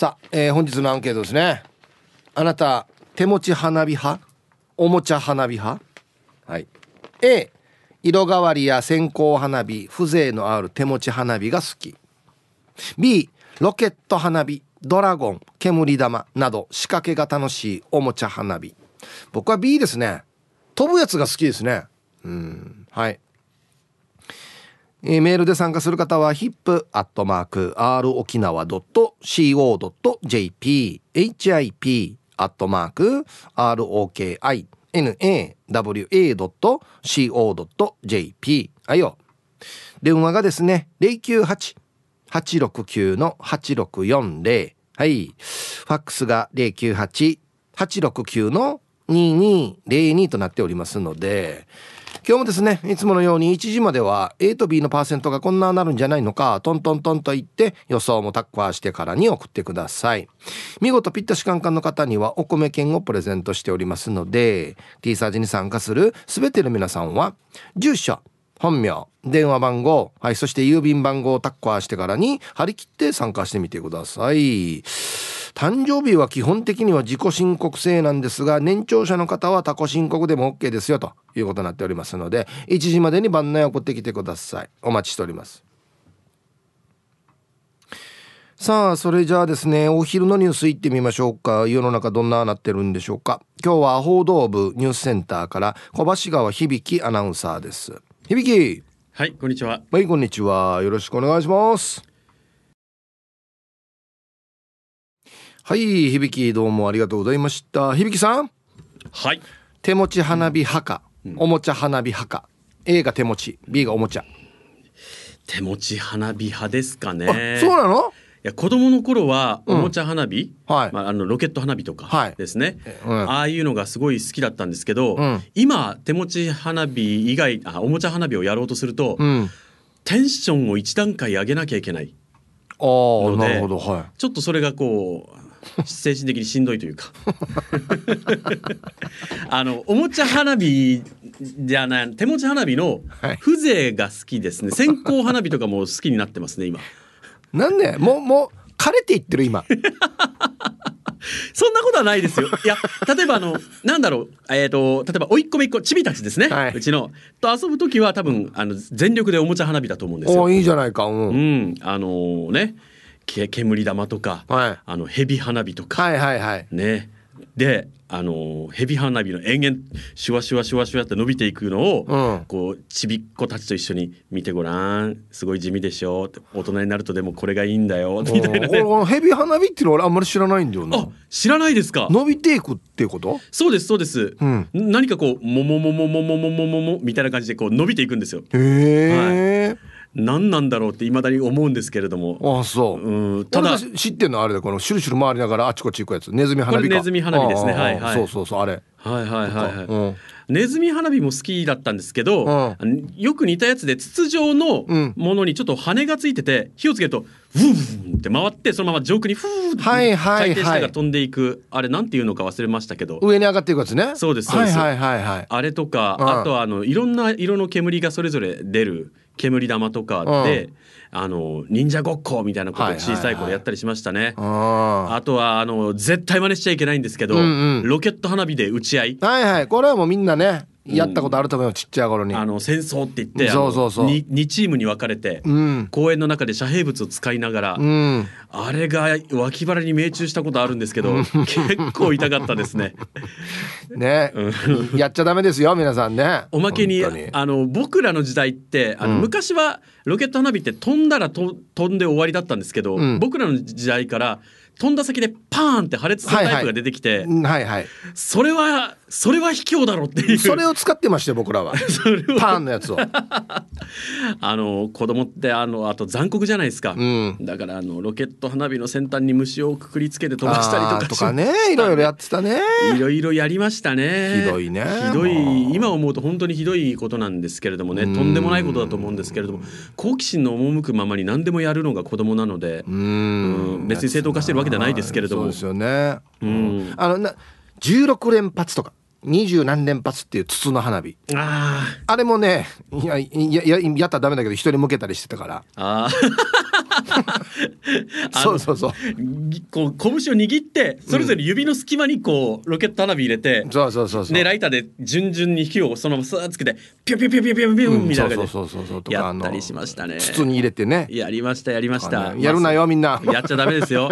さあ、えー、本日のアンケートですね。あなた手持ち花火派？おもちゃ花火派？はい。A 色変わりや線香花火風情のある手持ち花火が好き。B ロケット花火ドラゴン煙玉など仕掛けが楽しいおもちゃ花火。僕は B ですね。飛ぶやつが好きですね。うん。はい。えー、メールで参加する方は hip.r 沖縄 .co.jp hip アットマーク ROKINAWA.co.jp はいよ。電話がですね098-869-8640はい。ファックスが098869-2202となっておりますので今日もですねいつものように1時までは A と B のパーセントがこんななるんじゃないのかトントントンと言って予想もタッカーしてからに送ってください。見事ピッタシカンカンの方にはお米券をプレゼントしておりますので T サージに参加する全ての皆さんは住所本名電話番号はいそして郵便番号をタッカーしてからに張り切って参加してみてください。誕生日は基本的には自己申告制なんですが年長者の方は他己申告でも OK ですよということになっておりますので1時までに番内送ってきてください。お待ちしております。さあそれじゃあですねお昼のニュースいってみましょうか。世の中どんななってるんでしょうか。今日は報道部ニュースセンターから小橋川響アナウンサーです。響はいこんにちは。はいこんにちは。よろしくお願いします。はい響どうもありがとうございました。響さん。はい。手持ち花火派か、うん、おもちゃ花火派か A が手持ち B がおもちゃ。手持ち花火派ですかね。そうなの？いや子供の頃はおもちゃ花火、うん、はい。まあ、あのロケット花火とかですね、はいうん、ああいうのがすごい好きだったんですけど、うん、今手持ち花火以外あおもちゃ花火をやろうとすると、テンションを一段階上げなきゃいけない。あなるほど、はい、ちょっとそれがこう 精神的にしんどいというか。あのおもちゃ花火じゃない手持ち花火の風情が好きですね、線香花火とかも好きになってますね今なんで？もうもう枯れていってる今 そんなことはないですよ。いや、例えばあの、なんだろう、えっ、ー、と、例えば、おいっ子めいっ子、ちびたちですね、はい、うちの。と遊ぶ時は多分、あの、全力でおもちゃ花火だと思うんですよ。おいいじゃないか。うん。うん、あのー、ね。け煙玉とか、はい、あの蛇花火とか、はいはいはい、ねであの蛇花火の延々シュワシュワシュワシュワって伸びていくのを、うん、こうちびっ子たちと一緒に見てごらんすごい地味でしょ大人になるとでもこれがいいんだよみたいな、ね、蛇花火っていうのは俺あんまり知らないんだよな。あ知らないですか？伸びていくっていうこと？そうですそうです、うん、何かこうももももももももももみたいな感じでこう伸びていくんですよ。へえ、はい何なんだろうっていまだに思うんですけれども。あそう、うん、ただ。知ってんのあれでこのシュルシュル回りながらあちこち行くやつ。ネズミ花火ネズミ花火ですね。はいはい。そうそうそうあれ。はいはいはいはい、うん、ネズミ花火も好きだったんですけど、うん、よく似たやつで筒状のものにちょっと羽がついてて火をつけるとフーンって回ってそのまま上空にフーって回転しながら飛んでいく、はいはいはい、あれなんていうのか忘れましたけど。上に上がっていくやつね。そうですそうです、はいはいはいはい、あれとか、あとはあのいろんな色の煙がそれぞれ出る煙玉とかで、うん、あの忍者ごっこみたいなことを小さい頃やったりしましたね、あとはあの絶対真似しちゃいけないんですけど、うんうん、ロケット花火で打ち合い。はいはい。これはもうみんなねやったことあると思うよ、ちっちゃい頃に。あの戦争って言ってそうそうそう。2, 2チームに分かれて、うん、公園の中で遮蔽物を使いながら、うん、あれが脇腹に命中したことあるんですけど、結構痛かったですね。ね、やっちゃダメですよ皆さんね。おまけにあの僕らの時代ってあの、昔はロケット花火って飛んだらと飛んで終わりだったんですけど、僕らの時代から飛んだ先でパーンって破裂するタイプが出てきて、はいはい、それはそれは卑怯だろっていう。それを使ってましたよ僕らは。パーンのやつを。あの子供ってあのあと残酷じゃないですか、うん、だからあのロケット花火の先端に虫をくくりつけて飛ばしたりとか。とかねいろいろやってたね。いろいろやりましたね。ひどいねひどい今思うと本当にひどいことなんですけれどもね。とんでもないことだと思うんですけれども。好奇心の赴くままに何でもやるのが子供なので。うん。別に正当化してるわけではないですけれども、そうですよね、うん、あのな16連発とか二十何連発っていう筒の花火。ああれもねいやいややったらダメだけど人に向けたりしてたから。あ そうそうそう。こう拳を握ってそれぞれ指の隙間にこうロケット花火入れて、そうそうそうそう。ねライターで順々に火をそのままスーッつけてピュピュピュピュピュピュみたいな感じそうそうそうそうとでかやったりしましたね筒に入れてねやりましたやりましたやるなよみんなやっちゃダメですよ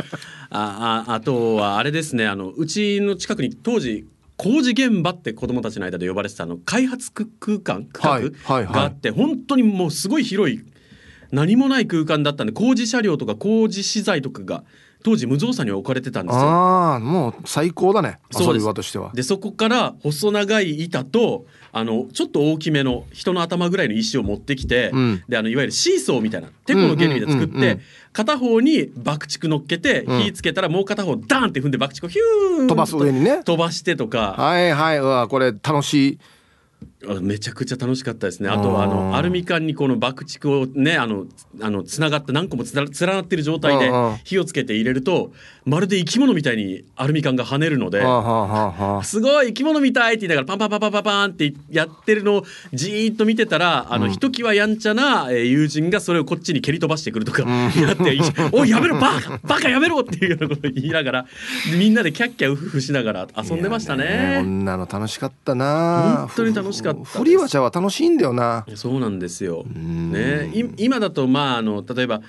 あああとはあれですねあのうちの近くに当時工事現場って子供たちの間で呼ばれてたあの開発区空間区画があって本当にもうすごい広い何もない空間だったんで工事車両とか工事資材とかが当時無造作に置かれてたんですよ。ああもう最高だね。遊そうです。び場としては。でそこから細長い板とあのちょっと大きめの人の頭ぐらいの石を持ってきて、うん。であのいわゆるシーソーみたいなテコの原理で作って、片方に爆竹乗っけて、うん。火つけたらもう片方ダーンって踏んで爆竹をヒューン飛ばす上にね。飛ばしてとか、はいはい。うわこれ楽しい。あめちゃくちゃ楽しかったですねあとはああのーアルミ缶にこの爆竹をねあのあのつながって何個もつな連なってる状態で火をつけて入れるとまるで生き物みたいにアルミ缶が跳ねるので。すごい生き物みたいって言いながらパンパンパンパンパンってやってるのをじーっと見てたらあの、うんひときわやんちゃなえー友人がそれをこっちに蹴り飛ばしてくるとかやって「おいやめろバカバカやめろ!」っていうようなことを言いながらみんなでキャッキャウフフしながら遊んでましたね。んなの楽しかったな本当に楽しかったです。フリーワチャは楽しいんだよな。そうなんですよ。ん。ね、い今だとまああの例えば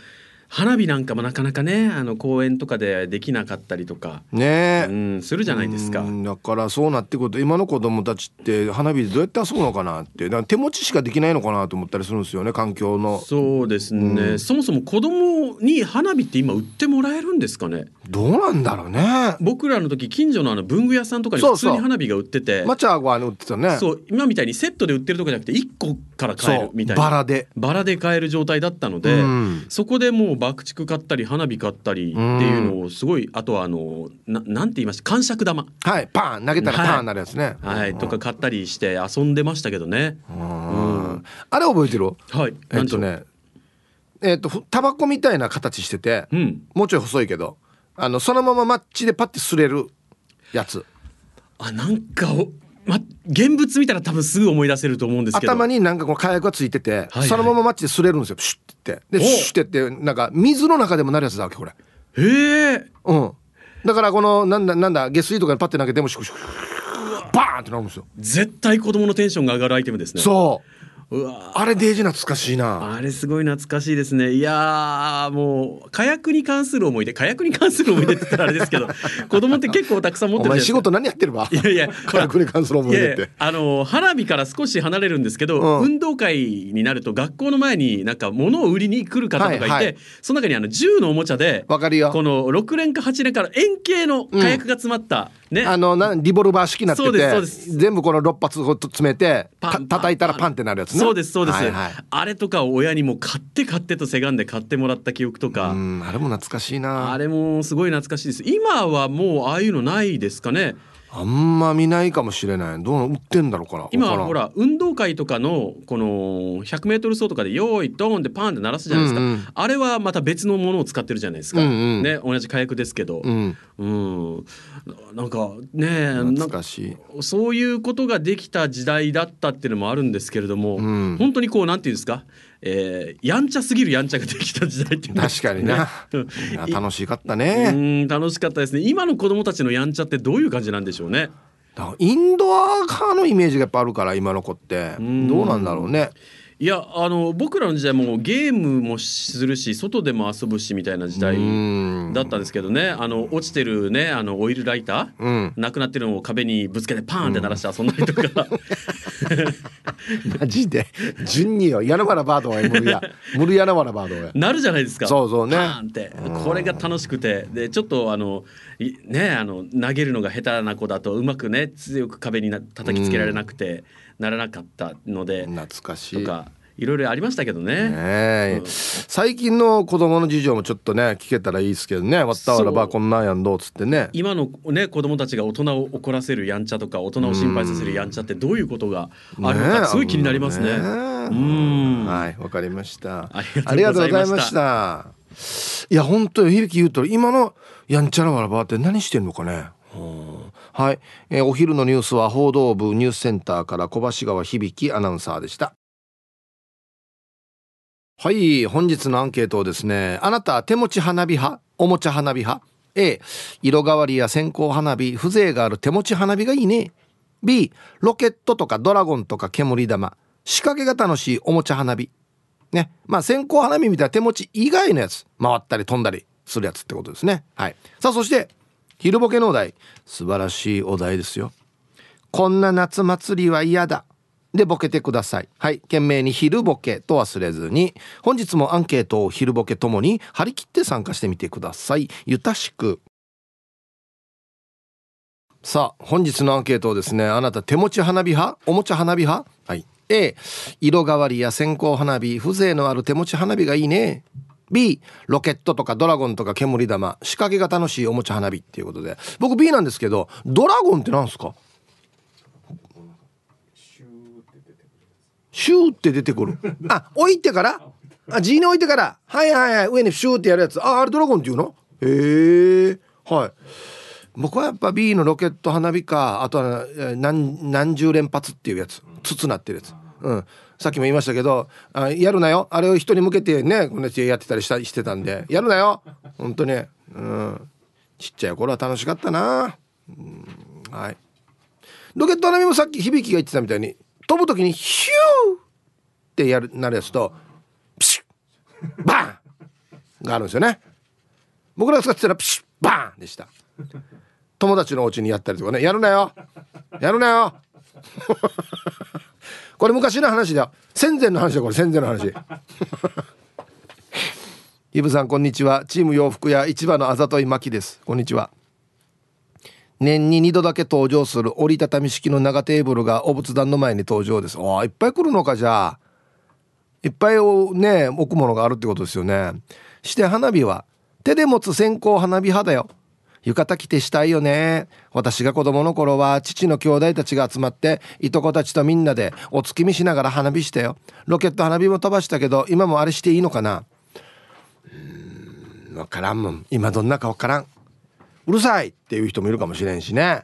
花火なんかもなかなかねあの公園とかでできなかったりとか、ね。えうん、するじゃないですか。うんだからそうなってくると今の子供たちって花火でどうやって遊ぶのかなって手持ちしかできないのかなと思ったりするんですよね環境の。そうですね、うん。そもそも子供に花火って今売ってもらえるんですかね？どうなんだろうね。僕らの時近所のあの文具屋さんとかに普通に花火が売ってて。マチャーは売ってたね。そう今みたいにセットで売ってるとかじゃなくて1個から買えるみたいな。バラで。バラで買える状態だったので、うん。そこでもう爆竹買ったり花火買ったりっていうのをすごいあとはあのななんて言いました？感触玉。はいパーン。投げたらパはい。ーンなるやつね、はい、とか買ったりして遊んでましたけどね。うん。あれ覚えてる？はい。えっとねえっとふタバコみたいな形しててう。うん。もうちょい細いけどあのそのままマッチでパッて擦れるやつ。あなんかおま現物見たら多分すぐ思い出せると思うんですけど。頭になんかこの火薬がついてて、はいそのままマッチで擦れるんですよシュッてでおシュッてってなんか水の中でもなるやつだわけこれへえ。うんだからこのなんだなんだ下水とかにパッて投げてもシュクシュクバーンってなるんですよ絶対子供のテンションが上がるアイテムですね。そうあれデージ懐かしいな。あれすごい懐かしいですね。いやーもう火薬に関する思い出火薬に関する思い出って言ったらあれですけど 子供って結構たくさん持っおてる仕事何やってるわ？いやいや火薬に関する思い出って。あの花火から少し離れるんですけど、うん。運動会になると学校の前になんか物を売りに来る方とかいて、はいはい。その中にあの銃のおもちゃでわかるよ。この6連か8連から円形の火薬が詰まった、ね。あのなリボルバー式になってて全部この6発詰めてた叩いたらパンってなるやつね。そうですそうです、はいはい。あれとかを親にも買って買ってとせがんで買ってもらった記憶とか、うんあれも懐かしいな。あれもすごい懐かしいです。今はもうああいうのないですかねあんま見ないかもしれない。どうな売ってんだろうから。ん今はほら運動会とかのこの 100m 走とかで「用意ドーン!」ってパンって鳴らすじゃないですか、うんうん。あれはまた別のものを使ってるじゃないですか、うんうん。ね同じ火薬ですけど、うん。うん、なんかねなん懐そういうことができた時代だったっていうのもあるんですけれども、うん。本当にこうなんていうんですか、えーやんちゃすぎるやんちゃができた時代っていうの確かにな、楽しかったうねん楽しかったですね。今の子供たちのやんちゃってどういう感じなんでしょうね。インドア派のイメージがやっぱあるから今の子って。ん。どうなんだろうねいやあの僕らの時代もゲームもするし外でも遊ぶしみたいな時代うん。だったんですけどね。あの落ちてるねあのオイルライター、うん。なくなってるのを壁にぶつけてパーンって鳴らして遊んだりとか、マジで？順によ。ヤナバラバードはムルヤムルヤナバラバードやなるじゃないですか。そうそうね。パーンって。これが楽しくて。でちょっとあのいねあの投げるのが下手な子だとうまくね強く壁にな叩きつけられなくてならなかったので、懐かしい。とかいろいろありましたけどね。ねえ。最近の子供の事情もちょっとね聞けたらいいですけどね「わったわらばこんなんやんど」っつってね。今のね子供たちが大人を怒らせるやんちゃとか大人を心配させるやんちゃってどういうことがあるのかすごい気になりますね。うん。はいわかりました。ありがとうございました。いや本当に響き言うと今のやんちゃなわらばって何してんのかね。うんはい、えーお昼のニュースは報道部ニュースセンターから小橋川響アナウンサーでした。はい。本日のアンケートをですねあなた手持ち花火派？おもちゃ花火派？A 色変わりや線香花火風情がある手持ち花火がいいね。B ロケットとかドラゴンとか煙玉。仕掛けが楽しいおもちゃ花火。ね。まあ線香花火みたいな手持ち以外のやつ回ったり飛んだりするやつってことですね。はい。さあそして昼ボケのお題。素晴らしいお題ですよ。こんな夏祭りは嫌だ。でボケてください。はい。懸命に昼ボケと忘れずに。本日もアンケートを昼ボケともに張り切って参加してみてください。ゆたしく。さあ本日のアンケートをですねあなた手持ち花火派？おもちゃ花火派？はい。A 色変わりや線香花火。風情のある手持ち花火がいいね。B ロケットとかドラゴンとか煙玉仕掛けが楽しいおもちゃ花火っていうことで。僕 B なんですけどドラゴンって何すか？シューって出てくるあ置いてから？あ G に置いてから？はいはいはい。上にシューってやるやつ。ああれドラゴンっていうの？へえ。はい。僕はやっぱ B のロケット花火かあとは何何十連発っていうやつ。筒なってるやつ。うん。さっきも言いましたけどあやるなよ。あれを人に向けてねこんなやってたりしたしてたんで。やるなよ。本当ねうん。ちっちゃい頃は楽しかったな、うん、はい。ロケット花火もさっき響きが言ってたみたいに飛ぶ時にヒューってやるなるやつとプシュッバンがあるんですよね。僕らが使ってたらプシュッバンでした。友達のお家にやったりとかね。やるなよ。やるなよ。これ昔の話だ。戦前の話だこれ戦前の話。イブさんこんにちは。チーム洋服屋市場のあざといまきです。こんにちは。年に2度だけ登場する折りたたみ式の長テーブルがお仏壇の前に登場です。ああいっぱい来るのかじゃあ。いっぱいをね置くものがあるってことですよね。して花火は手で持つ線香花火派だよ浴衣着てしたいよね。私が子供の頃は父の兄弟たちが集まっていとこたちとみんなでお月見しながら花火したよ。ロケット花火も飛ばしたけど今もあれしていいのかな。うん分からんもん。今どんなか分からん。うるさいっていう人もいるかもしれんしね。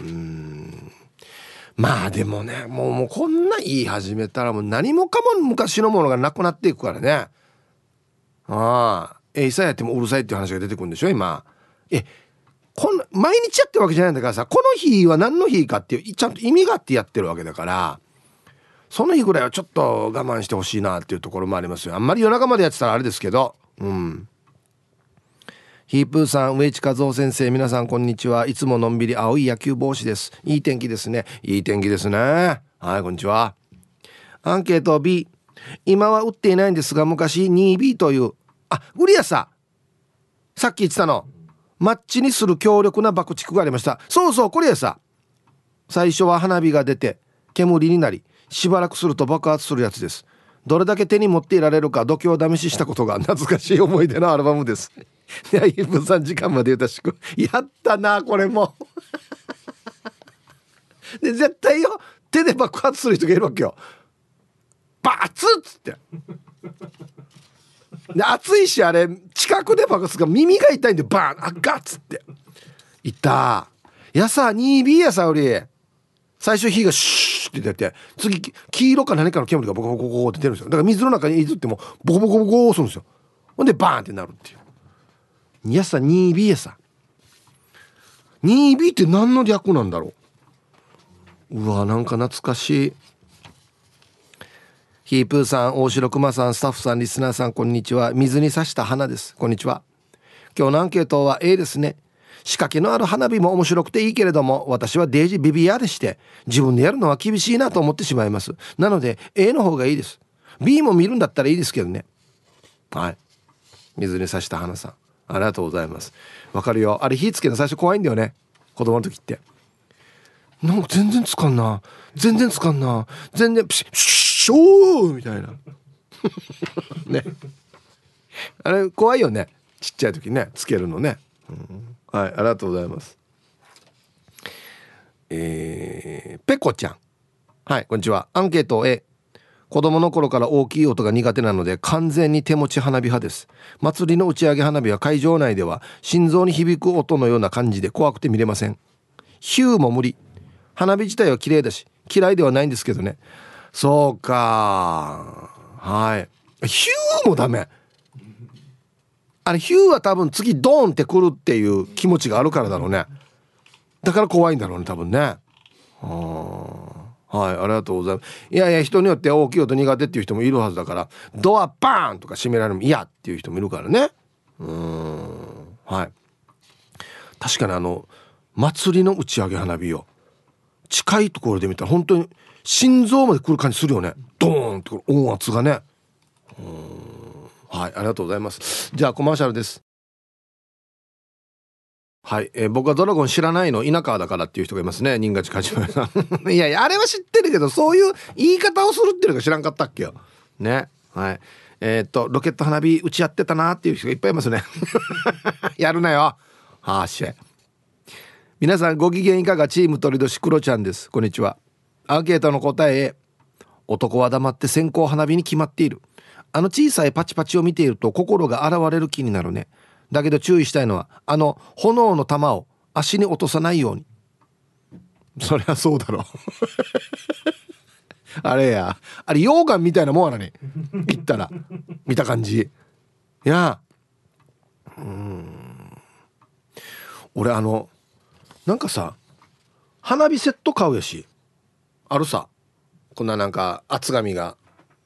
うん。まあでもねもうもうこんな言い始めたらもう何もかも昔のものがなくなっていくからね。ああ。えいさやってもうるさいっていう話が出てくるんでしょ今。えこん毎日やってるわけじゃないんだからさこの日は何の日かっていうちゃんと意味があってやってるわけだからその日ぐらいはちょっと我慢してほしいなっていうところもありますよあんまり夜中までやってたらあれですけどうんヒープーさん、植地和夫先生、皆さんこんにちは。いつものんびり青い野球帽子です。いい天気ですね。いい天気ですね。はい、こんにちは。アンケート B。今は売っていないんですが、昔 2B という、あ、売りやさ。さっき言ってたの。マッチにする強力な爆竹がありました。そうそう、これやさ。最初は花火が出て、煙になり、しばらくすると爆発するやつです。どれだけ手に持っていられるか度胸試ししたことが懐かしい思い出のアルバムです。いや、イブさん時間まで言うたしく。やったな、これも。で、絶対よ、手で爆発する人がいるわけよ。バツッつって。で、熱いし、あれ、近くで爆発が耳が痛いんで、バーンあ、ガッつって。いた。やさ、2B やさ、より。最初火がシューって出て次黄色か何かの煙がボコボコボコって出るんですよだから水の中にいずってもボコボコボコするんですよほんでバーンってなるっていういやさ 2B やさ 2B って何の略なんだろううわなんか懐かしいヒープーさん大城熊さんスタッフさんリスナーさんこんにちは。水に刺した花です。こんにちは。今日のアンケートは A ですね。仕掛けのある花火も面白くていいけれども私はデージービビアでして自分でやるのは厳しいなと思ってしまいます。なので A の方がいいです。B も見るんだったらいいですけどね。はい。水に刺した花さん。ありがとうございます。わかるよ。あれ火つけるの最初怖いんだよね。子供の時って。なんか全然つかんな。全然つかんな。全然プシッショーみたいな。ね。あれ怖いよね。ちっちゃい時ね。つけるのね、うん、はいありがとうございます。えー、ペコちゃん。はいこんにちは。アンケート A 子供の頃から大きい音が苦手なので完全に手持ち花火派です。祭りの打ち上げ花火は会場内では心臓に響く音のような感じで怖くて見れません。ヒューも無理。花火自体は綺麗だし嫌いではないんですけどねそうか。はい。ヒューもダメ。あれヒューは多分次ドーンってくるっていう気持ちがあるからだろうね。だから怖いんだろうね多分ね。はいありがとうございます。いやいや人によって大きい音苦手っていう人もいるはずだからドアバーンとか閉められるの嫌っていう人もいるからね。うん。はい。確かにあの祭りの打ち上げ花火を近いところで見たら本当に心臓まで来る感じするよね。ドーンって音圧がね。はいありがとうございます。じゃあコマーシャルです。はい、えー、僕はドラゴン知らないの稲川だからっていう人がいますね。新勝梶村さん。いやいやあれは知ってるけどそういう言い方をするっていうのが知らんかったっけよ。ね。はい。えー、っとロケット花火打ち合ってたなっていう人がいっぱいいますね。やるなよ。はあし。皆さんご機嫌いかが？チーム鳥年クロちゃんです。こんにちは。アンケートの答え男は黙って線香花火に決まっている。あの小さいパチパチを見ていると心が現れる気になるね。だけど注意したいのはあの炎の玉を足に落とさないように。そりゃそうだろう。あれや。あれ溶岩みたいなもんやなに。言ったら。見た感じ。いや。うん。俺あのなんかさ花火セット買うやし。あるさ。こんななんか厚紙が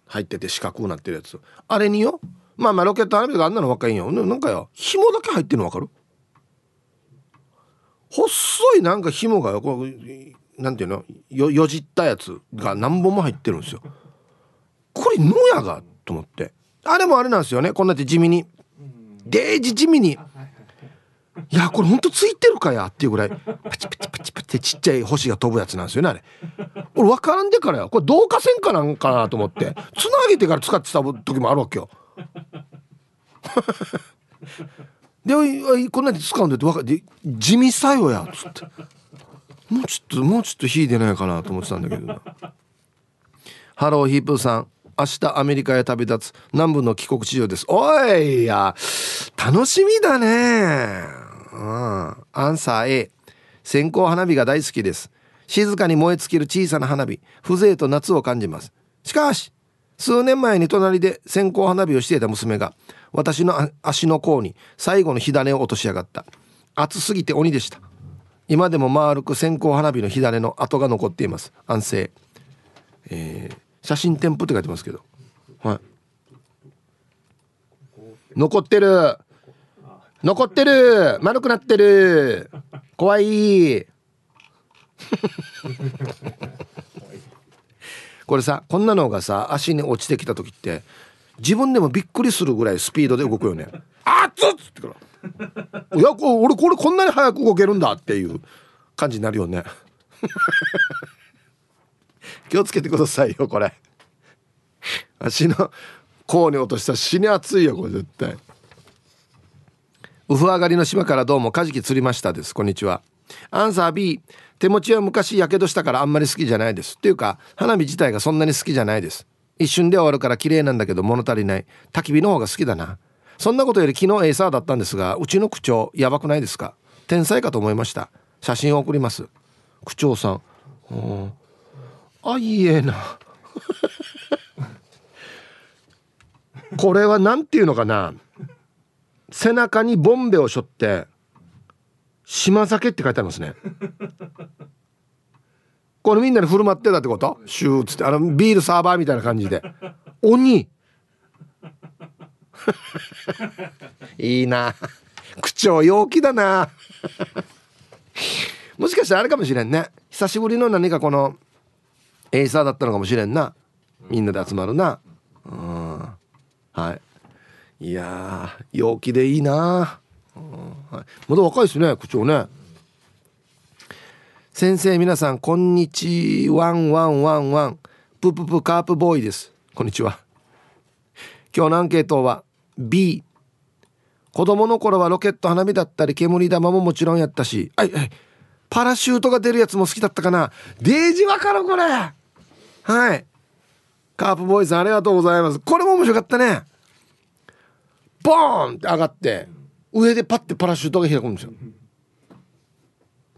入ってて四角くなってるやつ。あれによまあまあロケット花火とかあんなの若いんよ。なんかよ紐だけ入ってるの分かる？細いなんか紐がこうなんていうの？よよじったやつが何本も入ってるんですよ。これ野やがと思って。あれもあれなんですよね。こんなって地味に。デージ地味にいやこれほんとついてるかや？っていうぐらいパチパチパチパチってちっちゃい星が飛ぶやつなんですよねあれ。俺分からんでからよこれ導火線かなんかなと思ってつなげてから使ってた時もあるわけよ。でこんなんで使うんだって分かで地味作用やっつって。もうちょっともうちょっと火出ないかなと思ってたんだけど。ハローヒープーさん。明日アメリカへ旅立つ南部の帰国地上です。おいや楽しみだね。うん。アンサー A 線香花火が大好きです。静かに燃え尽きる小さな花火。風情と夏を感じます。しかし数年前に隣で線香花火をしていた娘が私の足の甲に最後の火種を落としやがった。暑すぎて鬼でした。今でも丸く線香花火の火種の跡が残っています。安静、えー、写真添付って書いてますけど。はい。残ってる。残ってる。丸くなってる。怖い。これさこんなのがさ足に落ちてきた時って自分でもびっくりするぐらいスピードで動くよね「あっつっつ!」ってから「いや俺これこんなに早く動けるんだ」っていう感じになるよね。気をつけてくださいよこれ。足の甲に落としたら死に熱いよこれ絶対。ウフ上がりの島からどうもカジキ釣りましたです。こんにちは。アンサー B 手持ちは昔やけどしたからあんまり好きじゃないです。っていうか花火自体がそんなに好きじゃないです。一瞬で終わるから綺麗なんだけど物足りない。焚き火の方が好きだな。そんなことより昨日エサーだったんですがうちの区長やばくないですか？天才かと思いました。写真を送ります。区長さん。あいいえな。これは何て言うのかな？背中にボンベを背負って島酒って書いてありますね。これみんなに振る舞ってたってこと？シューっつって。あのビールサーバーみたいな感じで。鬼。いいな。口調陽気だな。もしかしたらあれかもしれんね。久しぶりの何かこのエイサーだったのかもしれんな。みんなで集まるな。うん。はいいや陽気でいいな、うんはい、まだ若いですね口調ね。先生皆さんこんにちワンワンワンワン。プププカープボーイです。こんにちは。今日のアンケートは B 子供の頃はロケット花火だったり煙玉ももちろんやったし。はいはい。パラシュートが出るやつも好きだったかな。デージわかるこれ。はい。カープボーイさんありがとうございます。これも面白かったね。ボーンって上がって上でパッてパラシュートが開くんですよ。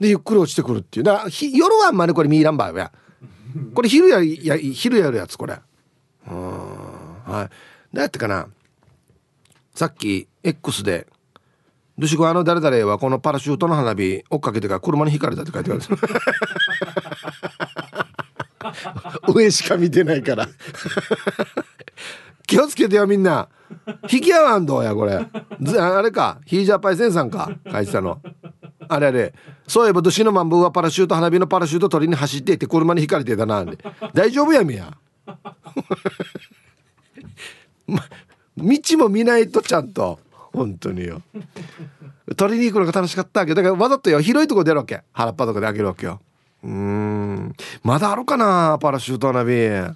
でゆっくり落ちてくるっていう。だから夜はあんまりこれミーランバーや。これ昼やや昼やるやつこれ。うん。はい。うやってかな。さっき X で「ルシゴあの誰々はこのパラシュートの花火追っかけてから車にひかれた」って書いてある。上しか見てないから気をつけてよみんな。引き合わんどうやこれ。あれか。ヒージャーパイセンさんか書いてたの。あれあれ。そういえば年のマンブーはパラシュート花火のパラシュート取りに走っていって車にひかれてたなんで大丈夫やみや、道も見ないとちゃんと。本当によ。取りに行くのが楽しかったけ。どだからわざとよ。広いとこ出るわけ。原っぱとかで開けるわけよ。うん。まだあるかなパラシュート花火。うん。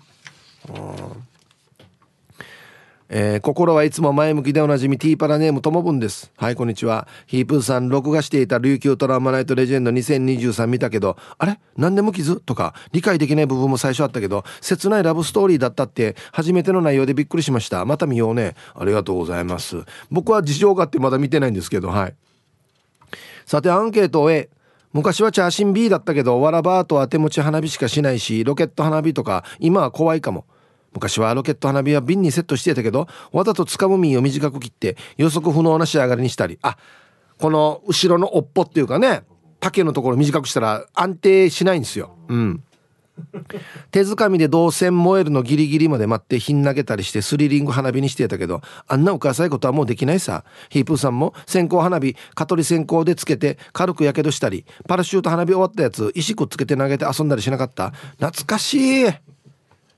えー、心はいつも前向きでおなじみティーパラネームともぶんです。はいこんにちは。ヒープーさん録画していた琉球トラウマナイトレジェンド2023見たけどあれ？何でも傷とか理解できない部分も最初あったけど切ないラブストーリーだったって初めての内容でびっくりしました。また見ようね。ありがとうございます。僕は事情があってまだ見てないんですけどはい。さてアンケートを A 昔はチャーシン B だったけどわらバートは手持ち花火しかしないしロケット花火とか今は怖いかも。昔はロケット花火は瓶にセットしてたけどわざと掴む実を短く切って予測不能な仕上がりにしたり。あこの後ろの尾っぽっていうかね竹のところ短くしたら安定しないんですよ。うん。手づかみで銅線燃えるのギリギリまで待って火投げたりしてスリリング花火にしてたけどあんなお母さいことはもうできないさ。ヒープーさんも線香花火蚊取り線香でつけて軽くやけどしたりパラシュート花火終わったやつ石くっつけて投げて遊んだりしなかった。懐かしい。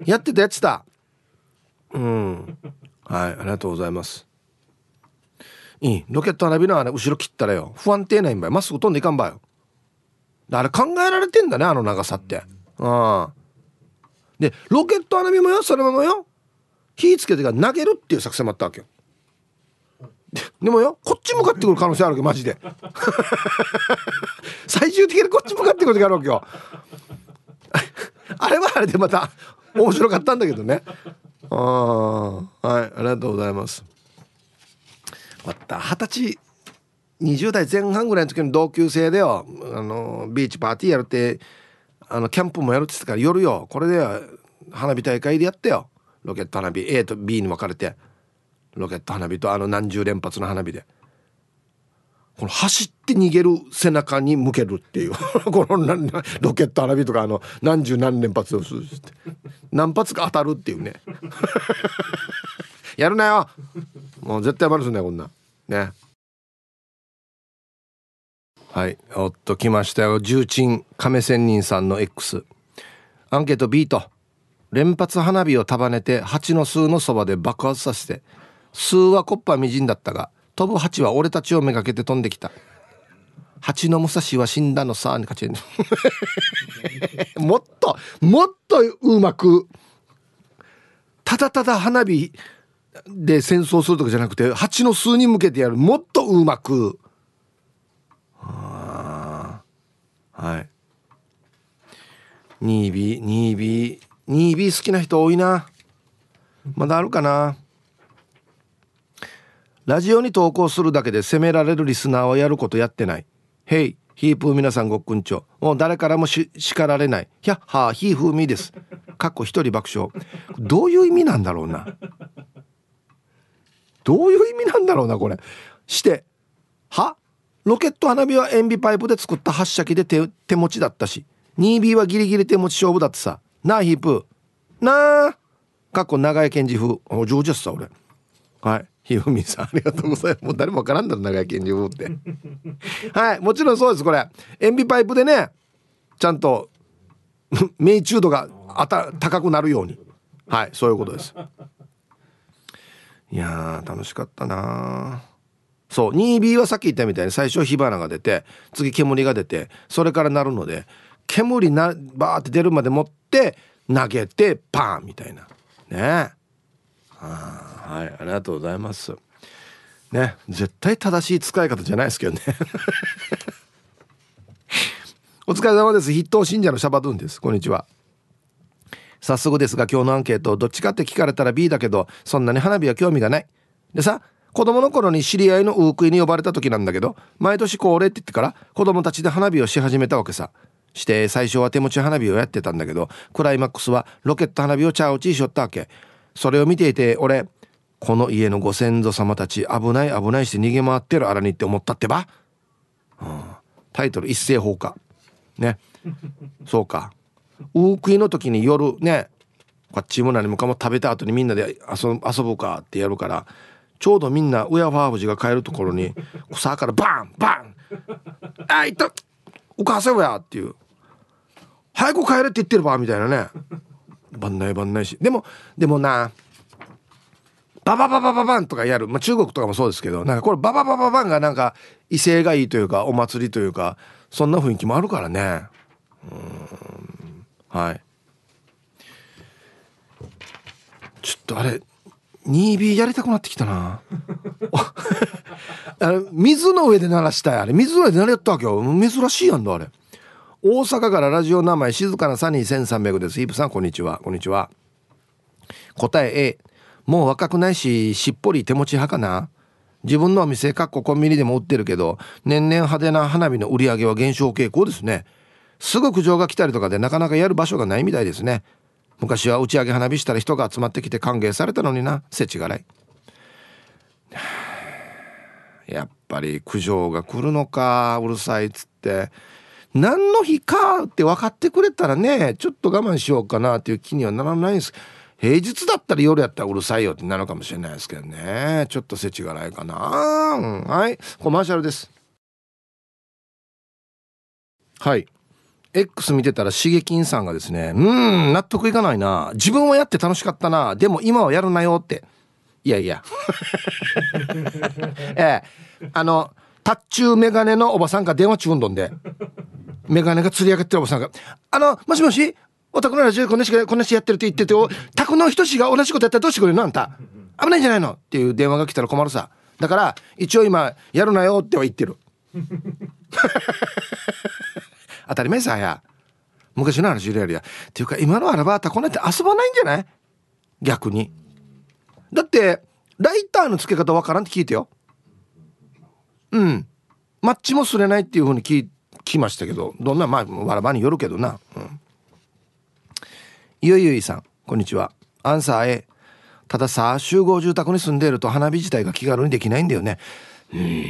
やってたやってた。うん。はいありがとうございます。いい。ロケット花火のあれ後ろ切ったらよ。不安定ないんばよまっすぐ飛んでいかんばよ。あれ考えられてんだねあの長さって。うん。でロケット花火もよそのままよ。火つけてから投げるっていう作戦もあったわけよ。でもよこっち向かってくる可能性あるわけマジで。最終的にこっち向かってくる時あるわけよ。あれはあれでまた面白かったんだけどね。ああはいありがとうございます。また二十歳20代前半ぐらいの時の同級生でよあのビーチパーティーやるってあのキャンプもやるって言ってたから夜よこれで花火大会でやってよ。ロケット花火 A と B に分かれてロケット花火とあの何十連発の花火で。この走って逃げる背中に向けるっていう。このロケット花火とかあの何十何連発をするって。何発か当たるっていうね。やるなよ。もう絶対バルすんねこんな。ね。はい。おっと来ましたよ。重鎮亀仙人さんの X アンケート B と連発花火を束ねて蜂の巣のそばで爆発させて巣はコッパみじんだったが飛ぶ蜂は俺たちをめがけて飛んできた。蜂の武蔵は死んだのさに勝ち もっともっとうまくただただ花火で戦争するとかじゃなくて蜂の巣に向けてやる。もっとうまく。はい。2B2B2B 好きな人多いな。まだあるかな。ラジオに投稿するだけで責められるリスナーはやることやってない。へい、ヒープー皆さんごっくんちょ。もう誰からも叱られない。ひゃっはー、ヒーフーミーです。かっこ一人爆笑。どういう意味なんだろうな。どういう意味なんだろうな、これ。して、は？ロケット花火は塩ビパイプで作った発射機で手手持ちだったし、2B はギリギリ手持ち勝負だってさ。なあ、ヒープー。なあ。かっこ長井健二風。お上手やっさ、俺。はい。ひふみさんありがとうございます。もう誰もわからんだろ長井健二風って。はいもちろんそうです。これ塩ビパイプでねちゃんと 命中度があた高くなるように。はいそういうことです。いや楽しかったなそう 2B はさっき言ったみたいに最初火花が出て次煙が出てそれからなるので煙なバーって出るまで持って投げてパーンみたいな。ね。えはいありがとうございます。ね絶対正しい使い方じゃないですけどね。お疲れ様です。筆頭信者のシャバドゥンです。こんにちは。早速ですが今日のアンケートどっちかって聞かれたら B だけどそんなに花火は興味がない。でさ子供の頃に知り合いのウークイに呼ばれた時なんだけど毎年恒例って言ってから子供たちで花火をし始めたわけさ。して最初は手持ち花火をやってたんだけどクライマックスはロケット花火をチャーオチーしよったわけ。それを見ていて俺この家のご先祖様たち危ない危ないして逃げ回ってるあらにって思ったってば、うん、タイトル一斉放火。ね。そうか。ウークイの時に夜ねこっちも何もかも食べた後にみんなで遊遊ぶかってやるからちょうどみんな親ファーフジが帰るところに 草からバンバン「あいったお母さんや!」っていう「早く帰れって言ってるば」みたいなね番内番内しでもでもなババババババンとかやる、まあ、中国とかもそうですけどなんかこれバババババンがなんか威勢がいいというかお祭りというかそんな雰囲気もあるからね。うん。はい。ちょっとあれ 2B やりたくなってきたな。あれ水の上で鳴らしたい。あれ水の上で鳴れったわけよ。珍しいやんだあれ。大阪からラジオ名前静かなサニー1300です。イープさんこんにちは。こんにちは。答え A もう若くないししっぽり手持ち派かな。自分のお店かっこコンビニでも売ってるけど年々派手な花火の売り上げは減少傾向ですね。すぐ苦情が来たりとかでなかなかやる場所がないみたいですね。昔は打ち上げ花火したら人が集まってきて歓迎されたのにな。世知辛い。やっぱり苦情が来るのかうるさいっつって。何の日かって分かってくれたらねちょっと我慢しようかなっていう気にはならないんです平日だったら夜やったらうるさいよってなるかもしれないですけどねちょっと世知辛いかな、うん、はいコマーシャルですはい X 見てたらしげきんさんがですね、うん、納得いかないな。自分はやって楽しかったな。でも今はやるなよって。いやいや。ええ。あの、タチューメガネのおばさんが電話中んどんで。メガネが釣り上がってるおばさんが、あの、もしもしお宅のラジオこんなし、こんなしやってるって言ってて、お宅の人しが同じことやったらどうしてくれるの？あんた。危ないんじゃないの？っていう電話が来たら困るさ。だから、一応今、やるなよっては言ってる。当たり前さや。昔の話入れるや。っていうか今のアラバータこなって遊ばないんじゃない？逆に。だってライターの付け方わからんって聞いてよ。うん。マッチもすれないっていうふうに聞いてきましたけどどんなまあわらばによるけどな。うん。ゆいゆいさんこんにちは。アンサー A たださ集合住宅に住んでいると花火自体が気軽にできないんだよね。うん。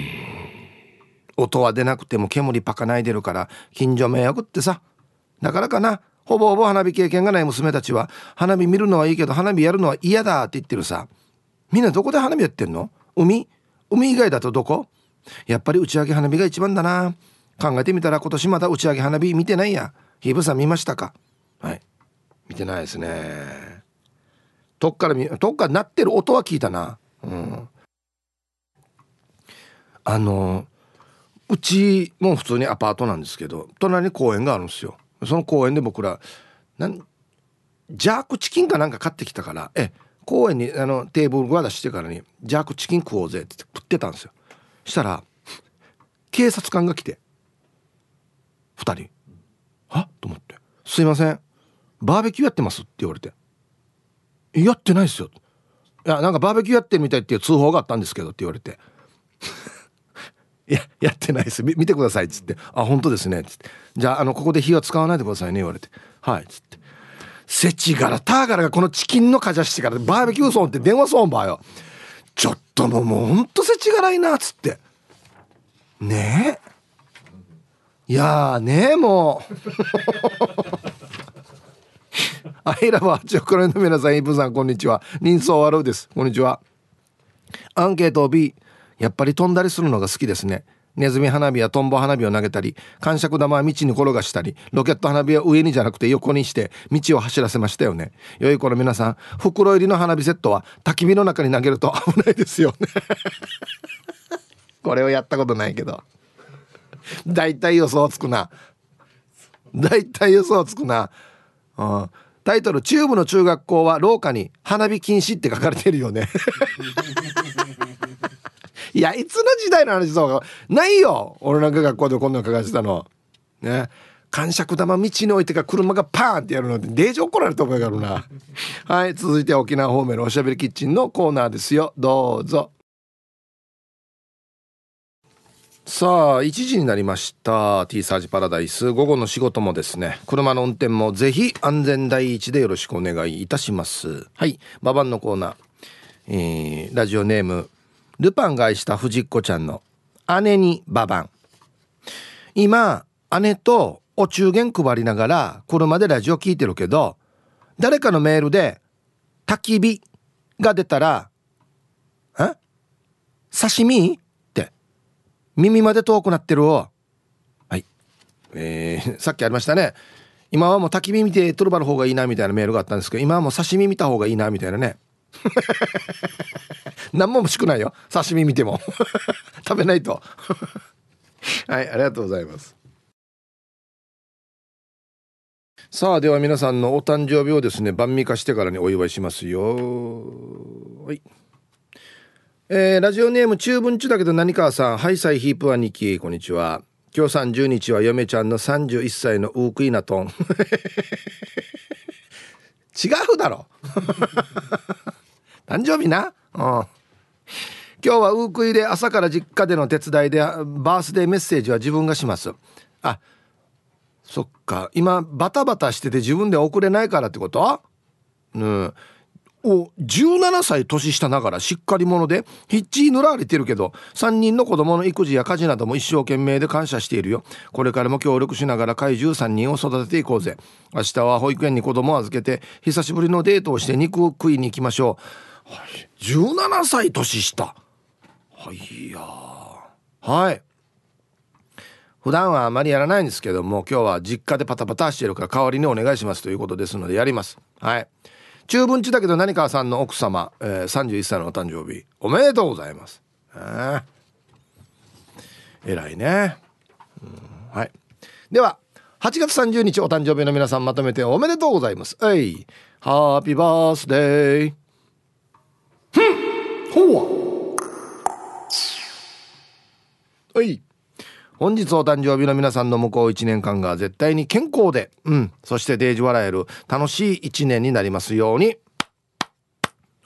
音は出なくても煙パカないでるから近所迷惑ってさ。だからかな。ほぼほぼ花火経験がない娘たちは花火見るのはいいけど花火やるのは嫌だって言ってるさ。みんなどこで花火やってんの？海？海以外だとどこ？やっぱり打ち上げ花火が一番だな。考えてみたら今年まだ打ち上げ花火見てないや。ヒブさん見ましたか？はい。見てないですね。遠っから見遠っから鳴ってる音は聞いたな。うん。あのうちも普通にアパートなんですけど隣に公園があるんですよ。その公園で僕らなんジャークチキンかなんか買ってきたからえ公園にあのテーブルグラ出してからにジャークチキン食おうぜって食ってたんですよ。したら警察官が来て2人。はと思って「すいません。バーベキューやってます」って言われて「やってないですよ」いやなんかバーベキューやってるみたいっていう通報があったんですけどって言われて。いややってないです。見てください」っつって「あ本当ですね」っつって「じゃああのここで火は使わないでくださいね」言われて「はい」っつって「せちがらターガラがこのチキンのかじゃしてからバーベキューソンって電話ソンバーよ。ちょっともうもうほんとせちがらいな」っつって。ねえ。いやーねえもう。アイラバーチョコレートの皆さんイブさんこんにちは。人相悪うです。こんにちは。アンケート B やっぱり飛んだりするのが好きですね。ネズミ花火やトンボ花火を投げたり感触玉は道に転がしたりロケット花火は上にじゃなくて横にして道を走らせましたよね。良い子の皆さん袋入りの花火セットは焚き火の中に投げると危ないですよね。これをやったことないけどだいたい予想つくな。だいたい予想つくな。うん。タイトル「中部の中学校は廊下に花火禁止」って書かれてるよね。いやいつの時代の話そうかないよ。俺なんか学校でこんなの書かせたの。ね。感触玉道に置いてか車がパーンってやるのってデージ怒られた覚えがあるな。はい続いて沖縄方面のおしゃべりキッチンのコーナーですよ。どうぞ。さあ1時になりました。T サージパラダイス。午後の仕事もですね。車の運転もぜひ安全第一でよろしくお願いいたします。はい。ババンのコーナー。えー、ラジオネーム。ルパンが愛した藤子ちゃんの。姉にババン今姉とお中元配りながら車でラジオ聞いてるけど誰かのメールで「焚き火」が出たら「え？刺身?」耳まで遠くなってるはい。えー、さっきありましたね。今はもう焚き火見てトルバの方がいいなみたいなメールがあったんですけど今はもう刺身見た方がいいなみたいなね。何も欲しくないよ。刺身見ても。食べないと。はいありがとうございます。さあでは皆さんのお誕生日をですね晩味化してからにお祝いしますよ。はいえー、ラジオネーム中文中だけど何川さん。ハイサイヒープはニキこんにちは。今日30日は嫁ちゃんの31歳のウークイナトン 違うだろ。誕生日な？うん。今日はウークイで朝から実家での手伝いでバースデーメッセージは自分がします。あそっか。今バタバタしてて自分で送れないからってこと？うん。お17歳年下ながらしっかり者でヒッチー塗られてるけど3人の子供の育児や家事なども一生懸命で感謝しているよ。これからも協力しながら怪獣3人を育てていこうぜ。明日は保育園に子供を預けて久しぶりのデートをして肉を食いに行きましょう、はい、17歳年下。はいやはい。普段はあまりやらないんですけども今日は実家でパタパタしてるから代わりにお願いしますということですのでやります。はい。中文地だけど何川さんの奥様、えー、31歳のお誕生日おめでとうございます、えー、偉いね、うん、はい。では8月30日お誕生日の皆さんまとめておめでとうございます。はい。ハッピーバースデーふん。ほう。はい。本日お誕生日の皆さんの向こう1年間が絶対に健康で、うん、そしてデージ笑える楽しい1年になりますように。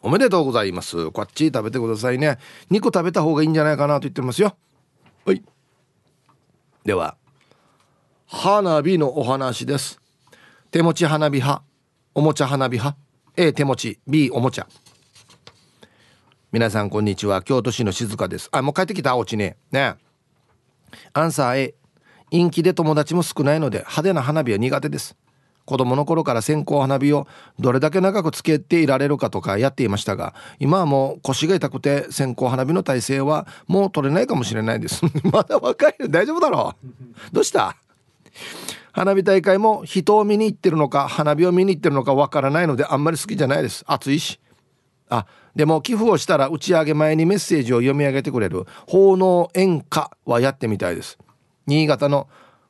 おめでとうございます。こっち食べてくださいね。2個食べた方がいいんじゃないかなと言ってますよ。はい。では、花火のお話です。手持ち花火派、おもちゃ花火派、A 手持ち、B おもちゃ。皆さんこんにちは。京都市の静香です。あ、もう帰ってきたお家に。ね。アンサー A 陰気で友達も少ないので派手な花火は苦手です。子供の頃から線香花火をどれだけ長くつけていられるかとかやっていましたが今はもう腰が痛くて線香花火の体勢はもう取れないかもしれないです。まだ若いの？大丈夫だろう？どうした？花火大会も人を見に行ってるのか花火を見に行ってるのかわからないのであんまり好きじゃないです。暑いし。あでも寄付をしたら打ち上げ前にメッセージを読み上げてくれる。奉納演歌はやってみたいです。新潟の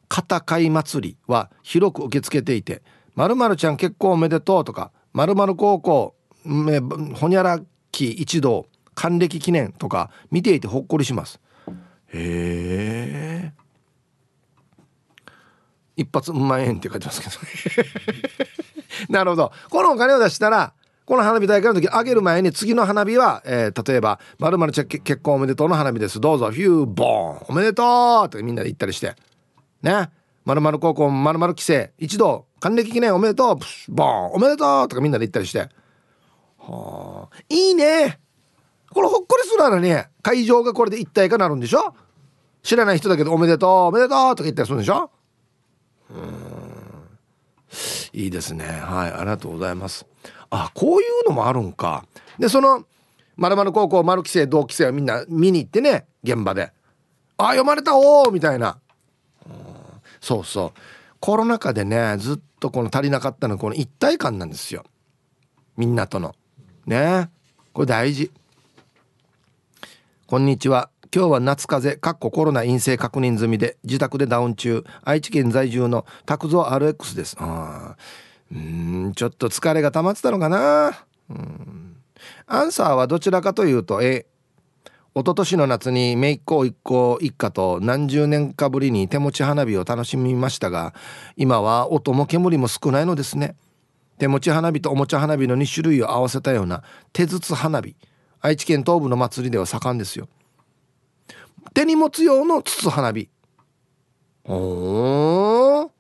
片貝祭りは広く受け付けていて「まるちゃん結婚おめでとう」とか「まる高校ほにゃらき一同還暦記念」とか見ていてほっこりします。へえ。一発うん万円って書いてますけど。なるほど。このお金を出したらこの花火大会の時上げる前に次の花火は、えー、例えば「まるちゃ結婚おめでとう」の花火です。どうぞ。ヒューボーン。おめでとうってみんなで言ったりして。ね。まるまる高校まるまる規制一度還暦記念おめでとう。プシュボーン。おめでとうとかみんなで言ったりして。はあ。いいね。これほっこりするならね会場がこれで一体化なるんでしょ？知らない人だけどおめでとうおめでとうとか言ったりするんでしょ？うん。いいですね。はい。ありがとうございます。あこういうのもあるんか。でそのまる高校丸規制同期生はみんな見に行ってね現場で「あ読まれた？おお!」みたいな、うん、そうそう。コロナ禍でねずっとこの足りなかったのはこの一体感なんですよ。みんなとの。ね。これ大事。こんにちは。今日は夏風邪かっこコロナ陰性確認済みで自宅でダウン中。愛知県在住の拓蔵 RX です。あうんちょっと疲れが溜まってたのかな。うん。アンサーはどちらかというと A 一昨年の夏に姪っ子一個一家と何十年かぶりに手持ち花火を楽しみましたが今は音も煙も少ないのですね。手持ち花火とおもちゃ花火の2種類を合わせたような手筒花火。愛知県東部の祭りでは盛んですよ。手に持つ用の筒花火。おー。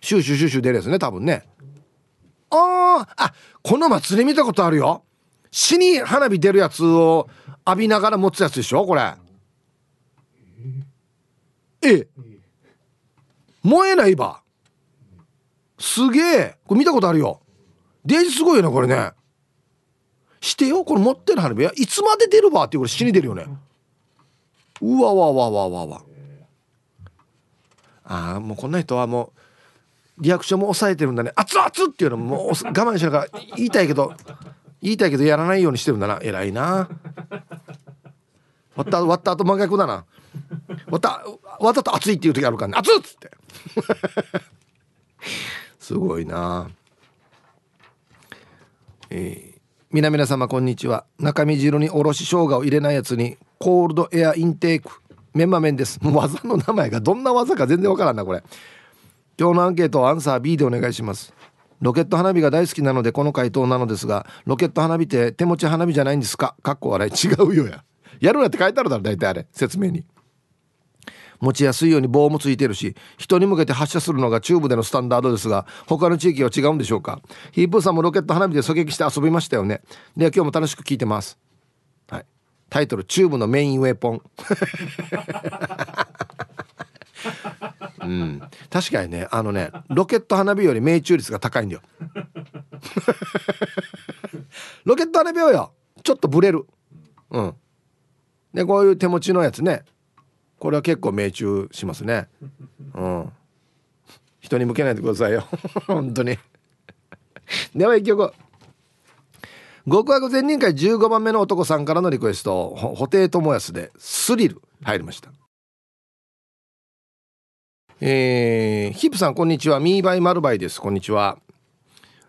シューシューシュシュ出るやつね多分ね。ああこの祭り見たことあるよ。死に花火出るやつを浴びながら持つやつでしょこれ。え燃えないば。すげえ。これ見たことあるよ。デージすごいよねこれね。してよこれ持ってる花火いつまで出るばっていうこれ死に出るよね。うわわわわわわ。ああもうこんな人はもうリアクションも抑えてるんだね。熱々っていうのももう 我慢しながら言いたいけど言いたいけどやらないようにしてるんだな。偉いな。割った割った後真逆だな。割った割ったと熱いっていう時あるからね。熱っつって。すごいな。えー、皆々様こんにちは。中身汁におろし生姜を入れないやつにコールドエアインテーク。メンマ麺です。技の名前がどんな技か全然わからんなこれ。今日のアンケートアンサー B でお願いします。ロケット花火が大好きなのでこの回答なのですがロケット花火って手持ち花火じゃないんですか？かっこ笑い。違うよや。やるなって書いてあるだろ大体あれ。説明に。持ちやすいように棒もついてるし人に向けて発射するのがチューブでのスタンダードですが他の地域は違うんでしょうか？ヒープーさんもロケット花火で狙撃して遊びましたよね。では今日も楽しく聞いてます。はい。タイトル「チューブのメインウェポン」うん、確かにねあのねロケット花火より命中率が高いんだよ。ロケット花火よちょっとブレる。うん。でこういう手持ちのやつねこれは結構命中しますね。うん。人に向けないでくださいよ。本当に。では一曲。極悪善人会15番目の男さんからのリクエスト。布袋寅泰で「スリル」入りました。えー、ヒップさんこんにちは。ミーバイマルバイです。こんにちは。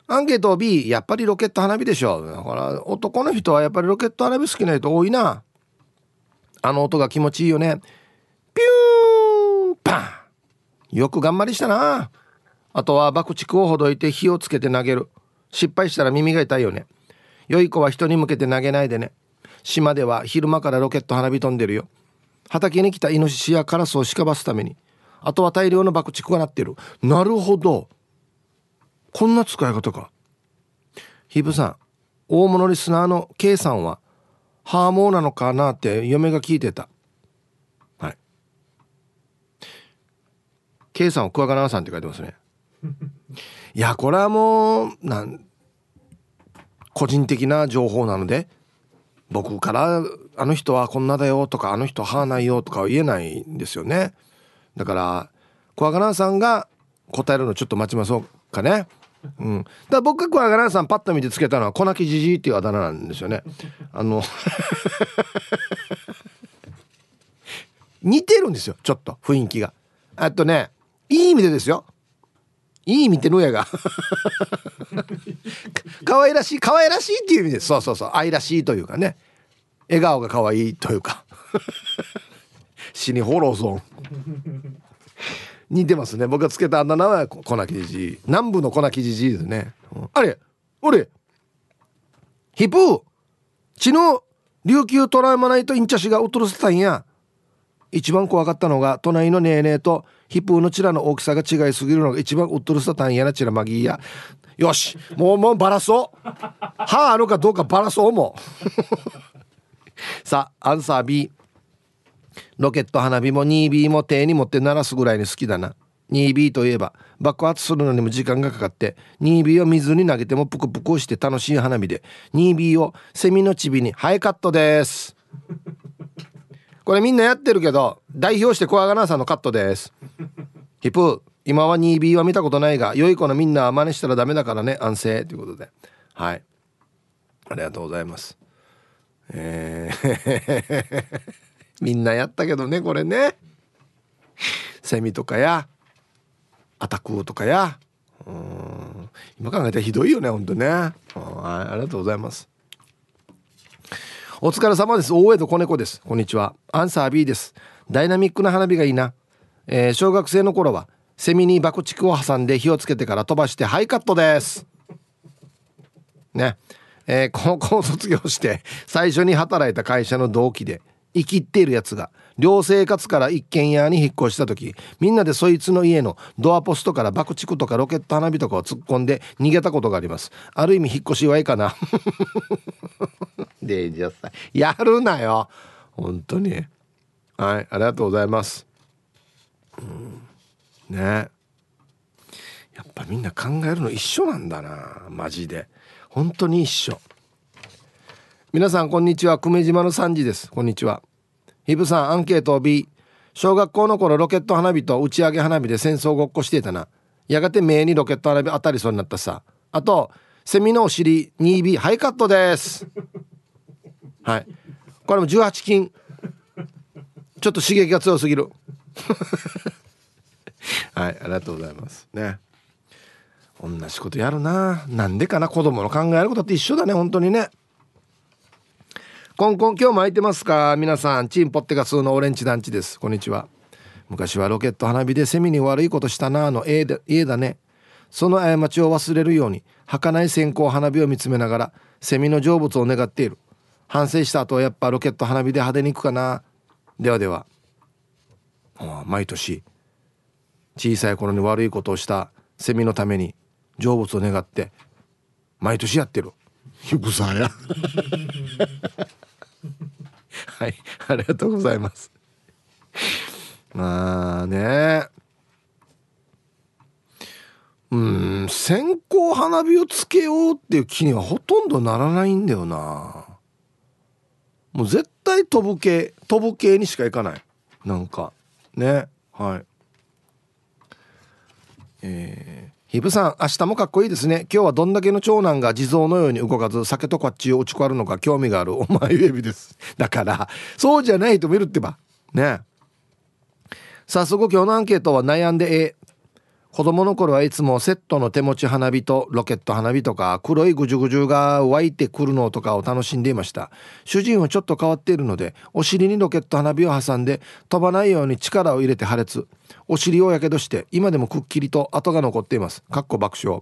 アンケート B やっぱりロケット花火でしょだから男の人はやっぱりロケット花火好きな人多いな。あの音が気持ちいいよね。ピューンパン。よく頑張りしたな。あとは爆竹をほどいて火をつけて投げる。失敗したら耳が痛いよね。良い子は人に向けて投げないでね。島では昼間からロケット花火飛んでるよ。畑に来たイノシシやカラスをしかばすために。あとは大量の爆竹が鳴ってる。なるほど。こんな使い方か。ヒブさん大物リスナーの K さんはハーモーなのかなって嫁が聞いてた。はい。K さんはクワガナさんって書いてますね。いやこれはもうなん個人的な情報なので僕からあの人はこんなだよとかあの人ははないよとかは言えないんですよねだからクワガナさんが答えるのちょっと待ちましょうかね。うん、だ僕がクワガナさんパッと見てつけたのは「粉木じじい」っていうあだ名なんですよね。あの 似てるんですよちょっと雰囲気が。あとねいい意味でですよ。いい意味ってのやが 可愛らしい可愛らしいっていう意味ですそうそうそう愛らしいというかね笑顔が可愛いというか 死にホローゾン似てますね。僕がつけたあだ名は粉木じじい南部の粉木じじいですね、うん、あれ俺ヒプー血の琉球トラウマナイトインチャシがうとるせたんや。一番怖かったのが隣のネーネーとヒプーのチラの大きさが違いすぎるのが一番うっとるせたんやなチラマギーや。よしもうもうバラそう。歯あるかどうかバラそうも。うさあアンサー B ロケット花火も 2B も手に持って鳴らすぐらいに好きだな。2B といえば爆発するのにも時間がかかって 2B を水に投げてもプクプクして楽しい花火で 2B をセミのチビにハイカットです。これみんなやってるけど代表してコアガナさんのカットです。ヒプー今は 2B は見たことないが良い子のみんなは真似したらダメだからね安静。ということで。はい。ありがとうございます。えー。みんなやったけどねこれね。セミとかやアタクとかや。うん。今考えたらひどいよねほんとね。はいありがとうございます。お疲れ様です。大江戸子猫です。こんにちは。アンサー B です。ダイナミックな花火がいいな、えー、小学生の頃はセミに爆竹を挟んで火をつけてから飛ばしてハイカットです。ね。えー、高校卒業して最初に働いた会社の同期で生きっているやつが寮生活から一軒家に引っ越した時みんなでそいつの家のドアポストから爆竹とかロケット花火とかを突っ込んで逃げたことがあります。ある意味引っ越しはいいかな。でじゃあさやるなよ。本当に。はいありがとうございます。うん。ね。やっぱみんな考えるの一緒なんだな。マジで。本当に一緒。皆さんこんにちは。久米島の3時です。こんにちは。ヒブさんアンケート B 小学校の頃ロケット花火と打ち上げ花火で戦争ごっこしていたな。やがて目にロケット花火当たりそうになったさ。あとセミのお尻 2B ハイカットです。はい。これも18金。ちょっと刺激が強すぎる。はいありがとうございます。ね。同じことやるな。なんでかな。子供の考えることって一緒だね本当にね。コンコン今日も空いてますか？皆さんチンポッテガスのオレンジ団地です。こんにちは。昔はロケット花火でセミに悪いことしたなあの家だね。その過ちを忘れるように儚い線香花火を見つめながらセミの成仏を願っている。反省した後はやっぱロケット花火で派手に行くかな。ではでは。毎年小さい頃に悪いことをしたセミのために成仏を願って毎年やってる。ゆくさや。はいありがとうございます。まあね。うん線香花火をつけようっていう気にはほとんどならないんだよな。もう絶対飛ぶ系飛ぶ系にしか行かない。なんか。ね。はい。え、ヒブさん明日もかっこいいですね。今日はどんだけの長男が地蔵のように動かず酒とこっちを打ちこわるのか興味がある。お前指です。だからそうじゃないと見るってば。ね。早速今日のアンケートは悩んでえ子供の頃はいつもセットの手持ち花火とロケット花火とか黒いぐじゅぐじゅが湧いてくるのとかを楽しんでいました。主人はちょっと変わっているのでお尻にロケット花火を挟んで飛ばないように力を入れて破裂。お尻をやけどして今でもくっきりと跡が残っています。かっこ爆笑。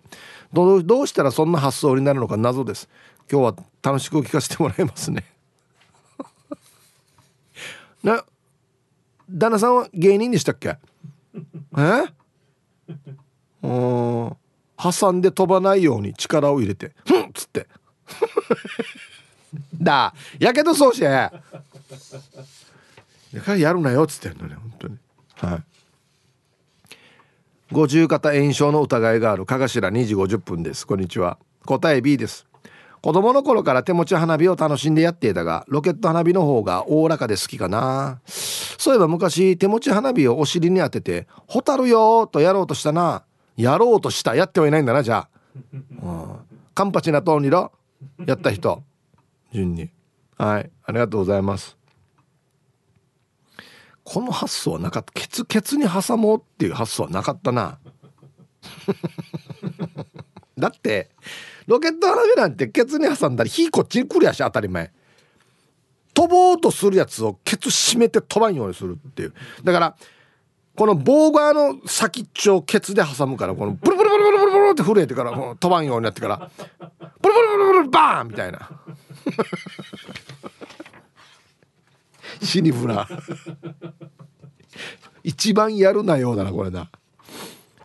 どうどうしたらそんな発想になるのか謎です。今日は楽しく聞かせてもらいますね。な旦那さんは芸人でしたっけ？え？うん。挟んで飛ばないように力を入れて「ふん!」っつって。だ。やけどそうしてだからやるなよっつってんのね本当に。はい。五十肩炎症の疑いがあるかがしら2時50分です。こんにちは。答え B です。子供の頃から手持ち花火を楽しんでやっていたがロケット花火の方がおおらかで好きかな。そういえば昔手持ち花火をお尻に当てて「ホタルよ」とやろうとしたな。やろうとした。やってはいないんだなじゃあ、うん、カンパチなとにろやった人。順に。はい。ありがとうございます。この発想はなかった。ケツケツに挟もうっていう発想はなかったな。だってロケット花火なんてケツに挟んだら火こっちに来るやし当たり前。飛ぼうとするやつをケツ締めて飛ばんようにするっていう。だからこの棒側の先っちょをケツで挟むからこのブルブルブルブルブルブルって震えてから飛ばんようになってからブルブルブルブルバーンみたいな。死にフラ一番やるなようだなこれな。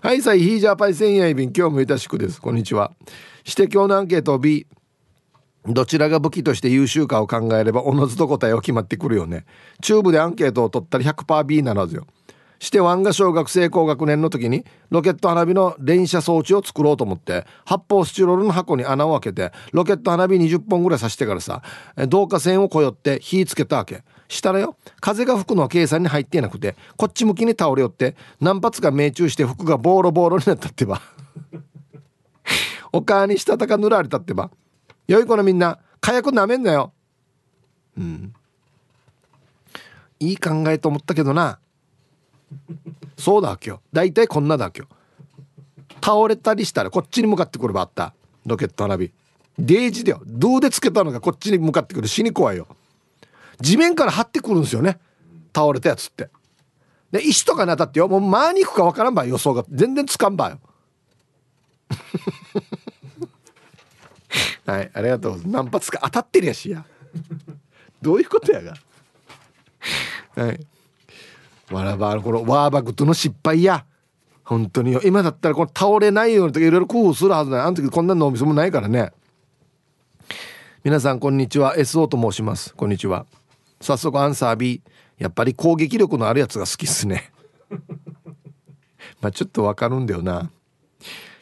はいさいヒージャーパイセンヤイビン今日もいたしくです。こんにちは。して今日のアンケート B どちらが武器として優秀かを考えればおのずと答えは決まってくるよね。中部でアンケートを取ったら 100%B なのですよ。してワンが小学生高学年の時にロケット花火の連射装置を作ろうと思って発泡スチロールの箱に穴を開けてロケット花火20本ぐらい刺してからさ導火線をこよって火つけたわけ。したらよ風が吹くのは計算に入ってなくてこっち向きに倒れよって何発か命中して服がボーロボロになったってば。お母にしたたか塗られたってば。良い子のみんな火薬なめんなよ。うん。いい考えと思ったけどな。そうだ今日大体こんなだ今日倒れたりしたらこっちに向かってくるばあった。ロケット花火。デージだよ。銅でつけたのがこっちに向かってくる。死に怖いよ。地面から張ってくるんですよね。倒れたやつって。で石とかに当たってよ。もう前に行くかわからんば予想が。全然つかんばよ。はいありがとう何発か当たってるやしや。どういうことやが。はい。わらばこのワーバグとの失敗や。本当によ。今だったらこの倒れないようにとかいろいろ工夫するはずない。あの時こんな脳みそもないからね。皆さんこんにちは。SO と申します。こんにちは。早速アンサー B やっぱり攻撃力のあるやつが好きっすね。まあちょっとわかるんだよな。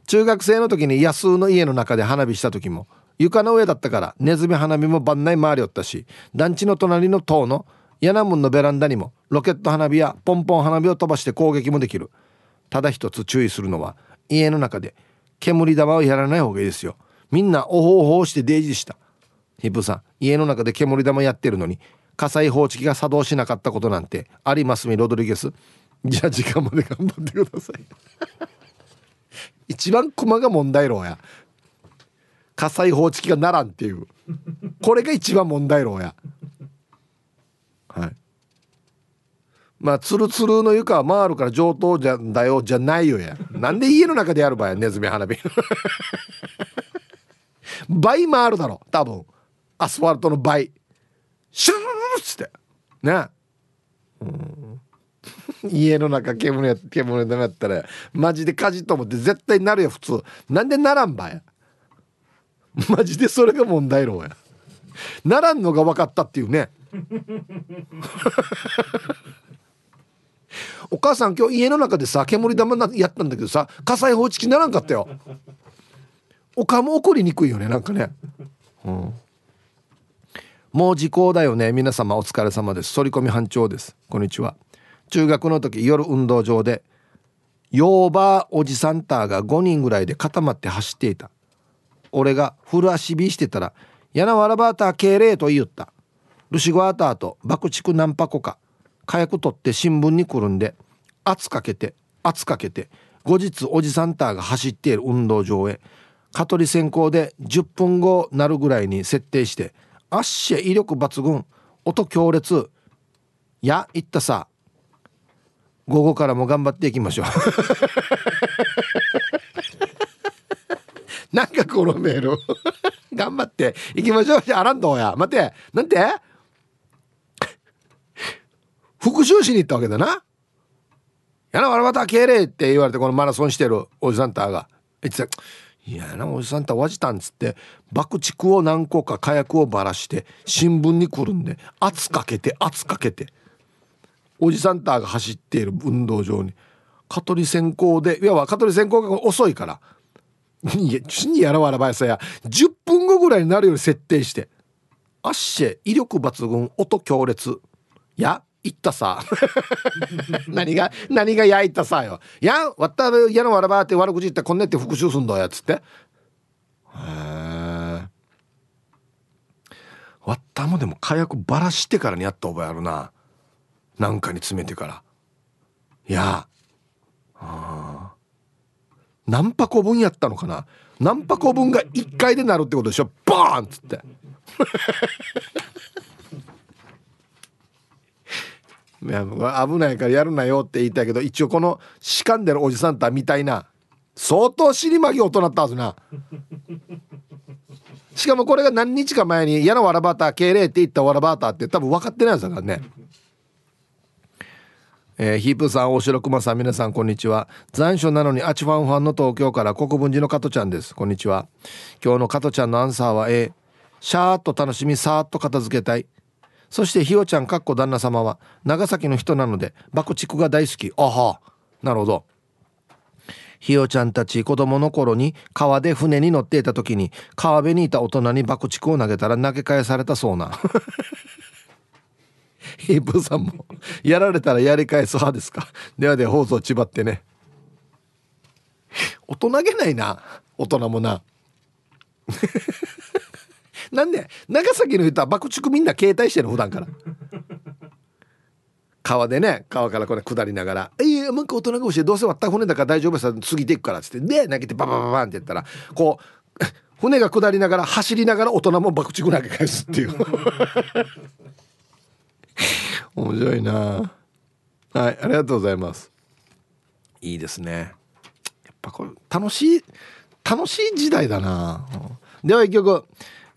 中学生の時に安生の家の中で花火した時も床の上だったからネズミ花火も番内回りよったし団地の隣の塔の柳門のベランダにもロケット花火やポンポン花火を飛ばして攻撃もできる。ただ一つ注意するのは家の中で煙玉をやらない方がいいですよ。みんなおほおほしてデイジーした。ヒップさん家の中で煙玉やってるのに火災報知器が作動しなかったことなんてありますみロドリゲス。じゃあ時間まで頑張ってください。一番駒が問題ろうや。火災報知器がならんっていう。これが一番問題ろうや。はい。まあツルツルの床は回るから上等じゃんだよじゃないよや。なんで家の中でやる場合ネズミ花火。倍回るだろ多分。アスファルトの倍。シュルルルっつって。ね。うん。家の中煙や煙でなったらマジで火事と思って絶対なるよ普通。なんでならんばや。マジでそれが問題ろうや。ならんのが分かったっていうね。お母さん今日家の中でさ煙玉やったんだけどさ火災報知器ならんかったよ。おかも怒りにくいよねなんかね、うん、もう時効だよね。皆様お疲れ様です。反り込み班長です。こんにちは。中学の時夜運動場でヨーバーおじさんターが5人ぐらいで固まって走っていた。俺がフル足火してたら「やなわらばーター敬礼」と言った。ルシゴアターと爆竹何箱か火薬取って新聞にくるんで圧かけて圧かけて後日おじさんターが走っている運動場へ蚊取り線香で10分後なるぐらいに設定してあっしゃ威力抜群音強烈。や言ったさ。午後からも頑張っていきましょう。なんかこのメール頑張っていきましょう。じゃあらんどうや。待て。なんて？復讐しに行ったわけだな。やなわらまた敬礼って言われてこのマラソンしてるおじさんたが。言ってたいやなおじさんたわじたんつって爆竹を何個か火薬をばらして新聞にくるんで圧かけて圧かけておじさんたが走っている運動場に蚊取り線香でいや蚊取り線香が遅いからいやちにやらわらばやさや10分後ぐらいになるように設定してアッシェ威力抜群音強烈。や言ったさ。何が何が焼いたさよ。いやわったらやのわらばって悪口言ってこんねって復讐すんだやつって。へえわったもでも火薬ばらしてからにやった覚えあるな。なんかに詰めてから。いやあ何箱分やったのかな。何箱分が1回でなるってことでしょ。バーンっつって。いや危ないからやるなよって言いたいけど一応このしかんでるおじさんたみたいな相当尻巻き大人ったはずな。しかもこれが何日か前に「嫌なわらバター敬礼」って言ったわらバターって多分分かってないやつだからね。えー、ヒープさん大城熊さん皆さんこんにちは。残暑なのにアチファンファンの東京から国分寺の加トちゃんです。こんにちは。今日の加トちゃんのアンサーは A シャーッと楽しみさーっと片付けたいそしてひよちゃんかっこ旦那様は長崎の人なので爆竹が大好き。あは。なるほど。ひよちゃんたち子供の頃に川で船に乗っていた時に川辺にいた大人に爆竹を投げたら投げ返されたそうな。ヒープさんもやられたらやり返す派ですか？ではで放送ちばってね。大人げないな。大人もな。なんで長崎の人は爆竹みんな携帯してる普段から。川でね川からこれ下りながら「いやなんか大人が教えてどうせ割った船だから大丈夫さ過ぎていくから」っつってで投げてババババンって言ったらこう 船が下りながら走りながら大人も爆竹投げ返すっていう。面白いな。はいありがとうございます。いいですね。やっぱこれ楽しい楽しい時代だな。では一曲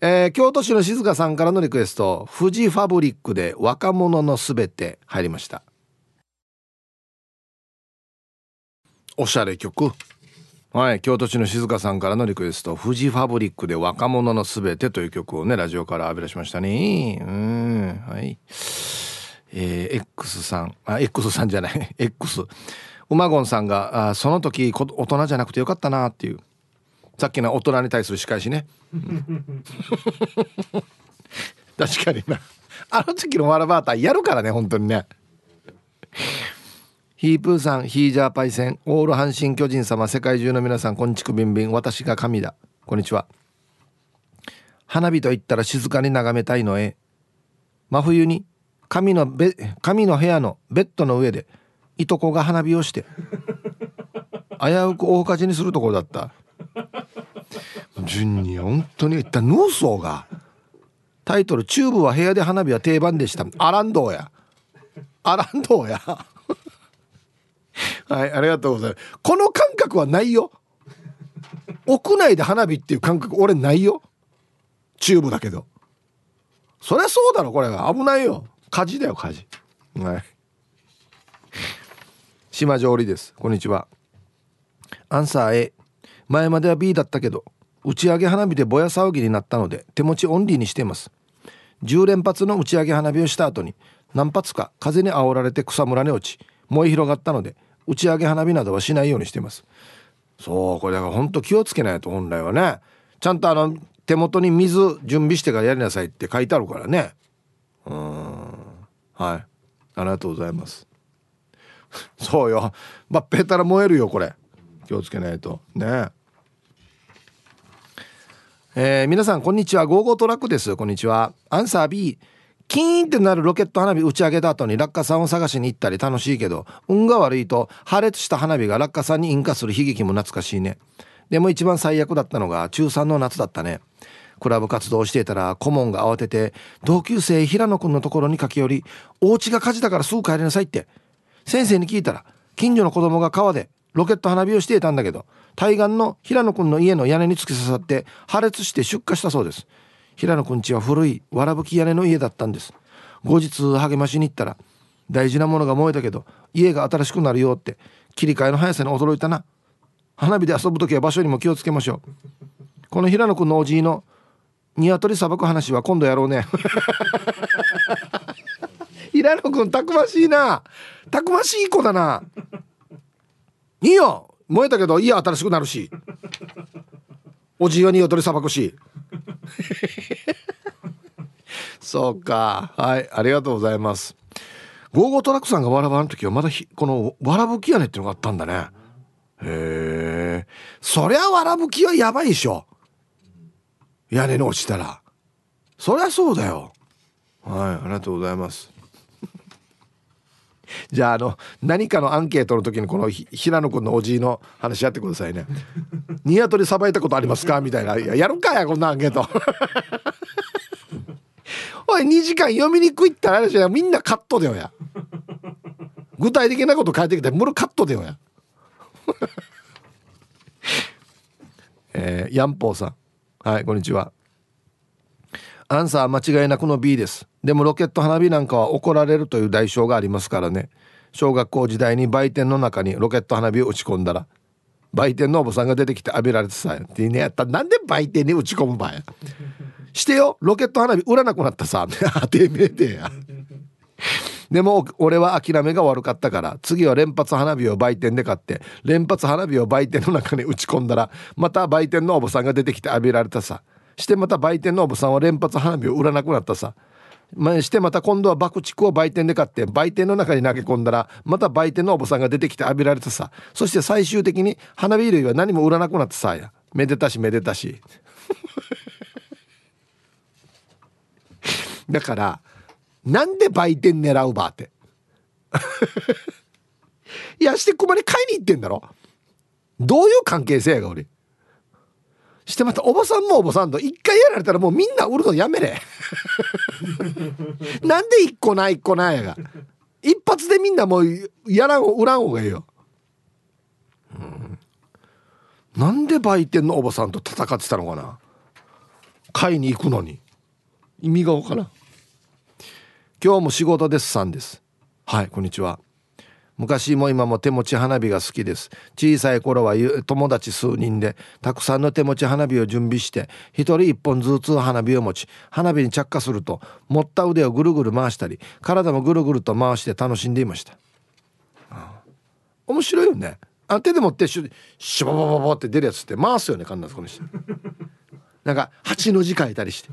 えー、京都市の静香さんからのリクエスト富士ファブリックで若者のすべて入りました。おしゃれ曲。はい京都市の静香さんからのリクエスト富士ファブリックで若者のすべてという曲をねラジオから浴び出しましたね。うんはい。えー、X さん。あ X さんじゃない。X ウマゴンさんがあその時大人じゃなくてよかったなっていう。さっきの大人に対する仕返しね。確かにな。あの時のワラバーターやるからね本当にね。ヒープーさんヒージャーパイセンオール阪神巨人様世界中の皆さんこんちくびんびん私が神だ。こんにちは。花火と言ったら静かに眺めたいのへ真冬に神のべ神の部屋のベッドの上でいとこが花火をして。危うく大火事にするところだった。順に本当に言ったヌーソーがタイトル「チューブは部屋で花火は定番でした」アランドーや。アランドーや。はいありがとうございます。この感覚はないよ。屋内で花火っていう感覚俺ないよ。チューブだけど。そりゃそうだろこれは。危ないよ。火事だよ火事。はい。島上りです。こんにちは。アンサー A 前までは B だったけど打ち上げ花火でぼや騒ぎになったので手持ちオンリーにしています。10連発の打ち上げ花火をした後に何発か風に煽られて草むらに落ち燃え広がったので打ち上げ花火などはしないようにしています。そうこれだから本当気をつけないと本来はね。ちゃんとあの手元に水準備してからやりなさいって書いてあるからね。うん。はい。ありがとうございます。そうよ。まっぺたら燃えるよこれ。気をつけないと。ね。えー、皆さんこんにちは。ゴーゴートラックです。こんにちは。アンサー B キーンってなるロケット花火打ち上げた後に落下傘を探しに行ったり楽しいけど運が悪いと破裂した花火が落下傘に引火する悲劇も懐かしいね。でも一番最悪だったのが中3の夏だったね。クラブ活動をしていたら顧問が慌てて同級生平野くんのところに駆け寄りお家が火事だからすぐ帰りなさいって。先生に聞いたら近所の子供が川でロケット花火をしていたんだけど対岸の平野くんの家の屋根に突き刺さって破裂して出火したそうです。平野くん家は古いわらぶき屋根の家だったんです。後日励ましに行ったら大事なものが燃えたけど家が新しくなるよって切り替えの速さに驚いたな。花火で遊ぶ時は場所にも気をつけましょう。この平野くんのおじいの鶏さばく話は今度やろうね。平野くんたくましいな。たくましい子だな。いいよ。燃えたけど家新しくなるし。おじいは鶏さばくし。そうか。はいありがとうございます。ゴーゴートラックさんがわらばの時はまだこのわらぶき屋根っていうのがあったんだね。へえそりゃわらぶきはやばいでしょ。屋根に落ちたら。そりゃそうだよ。はいありがとうございますじゃああの何かのアンケートの時にこの平野君のおじいの話やってくださいね「ニワトリさばいたことありますか?」みたいな「ややるかやこんなアンケート」おい2時間読みにくいって話や。みんなカットでよや。具体的なこと書いてきてむるカットでよや。えー、ヤンポーさん。はいこんにちは。アンサー間違いなくの B です。でもロケット花火なんかは怒られるという代償がありますからね。小学校時代に売店の中にロケット花火を打ち込んだら売店のおばさんが出てきて浴びられてさってねやったなんで売店に打ち込む場合してよロケット花火売らなくなったさ 当てめえでや でも俺は諦めが悪かったから次は連発花火を売店で買って連発花火を売店の中に打ち込んだらまた売店のおばさんが出てきて浴びられたさ。してまた売店のおばさんは連発花火を売らなくなったさ。ましてまた今度は爆竹を売店で買って売店の中に投げ込んだらまた売店のおばさんが出てきて浴びられたさそして最終的に花火類は何も売らなくなったさやめでたしめでたし。だからなんで売店狙うばって。いやしてこまで買いに行ってんだろ。どういう関係性やが俺。してまたおばさんもおばさんと一回やられたらもうみんな売るのやめれ。なんで一個ない一個ないやが。一発でみんなもうやらん売らん方がいいよ、うん、なんで売店のおばさんと戦ってたのかな。買いに行くのに。意味がわからん。今日も仕事ですさんです。はいこんにちは昔も今も手持ち花火が好きです。小さい頃は友達数人でたくさんの手持ち花火を準備して一人一本ずつ花火を持ち花火に着火すると持った腕をぐるぐる回したり体もぐるぐると回して楽しんでいました。面白いよね。あ手で持ってシュシュババババって出るやつって回すよね必ずこの人。なんか8の字書いたりして。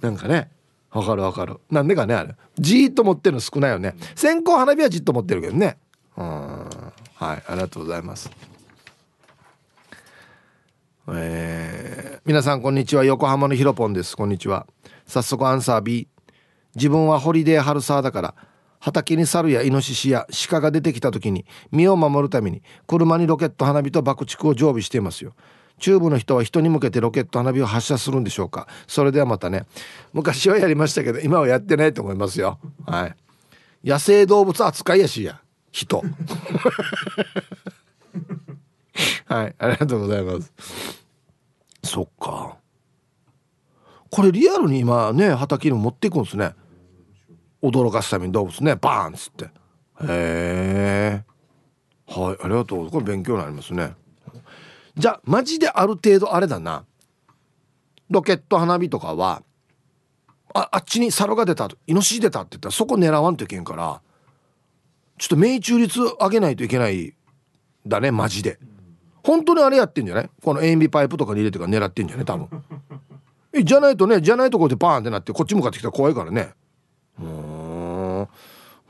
なんかね。わかるわかる。なんでかねあれ。じーっと持ってるの少ないよね。線香花火はじっと持ってるけどね。はいありがとうございます。えー、皆さんこんにちは。横浜のひろぽんです。こんにちは。早速アンサー B 自分はホリデー春沢だから畑に猿やイノシシや鹿が出てきた時に身を守るために車にロケット花火と爆竹を常備していますよ。中部の人は人に向けてロケット花火を発射するんでしょうか。それではまたね昔はやりましたけど今はやってないと思いますよ。はい。野生動物扱いやしや。人。はいありがとうございます。そっか。これリアルに今ね畑に持っていくんですね。驚かすために動物ね。バーンっつって。へえはいありがとうこれ勉強になりますね。じゃあマジである程度あれだな。ロケット花火とかはああっちに猿が出たイノシシ出たって言ったらそこ狙わんといけんからちょっと命中率上げないといけないだねマジで。本当にあれやってんじゃない？この塩ビパイプとかに入れてから狙ってんじゃね多分。じゃないとねじゃないとこでバーンってなってこっち向かってきたら怖いからね。うん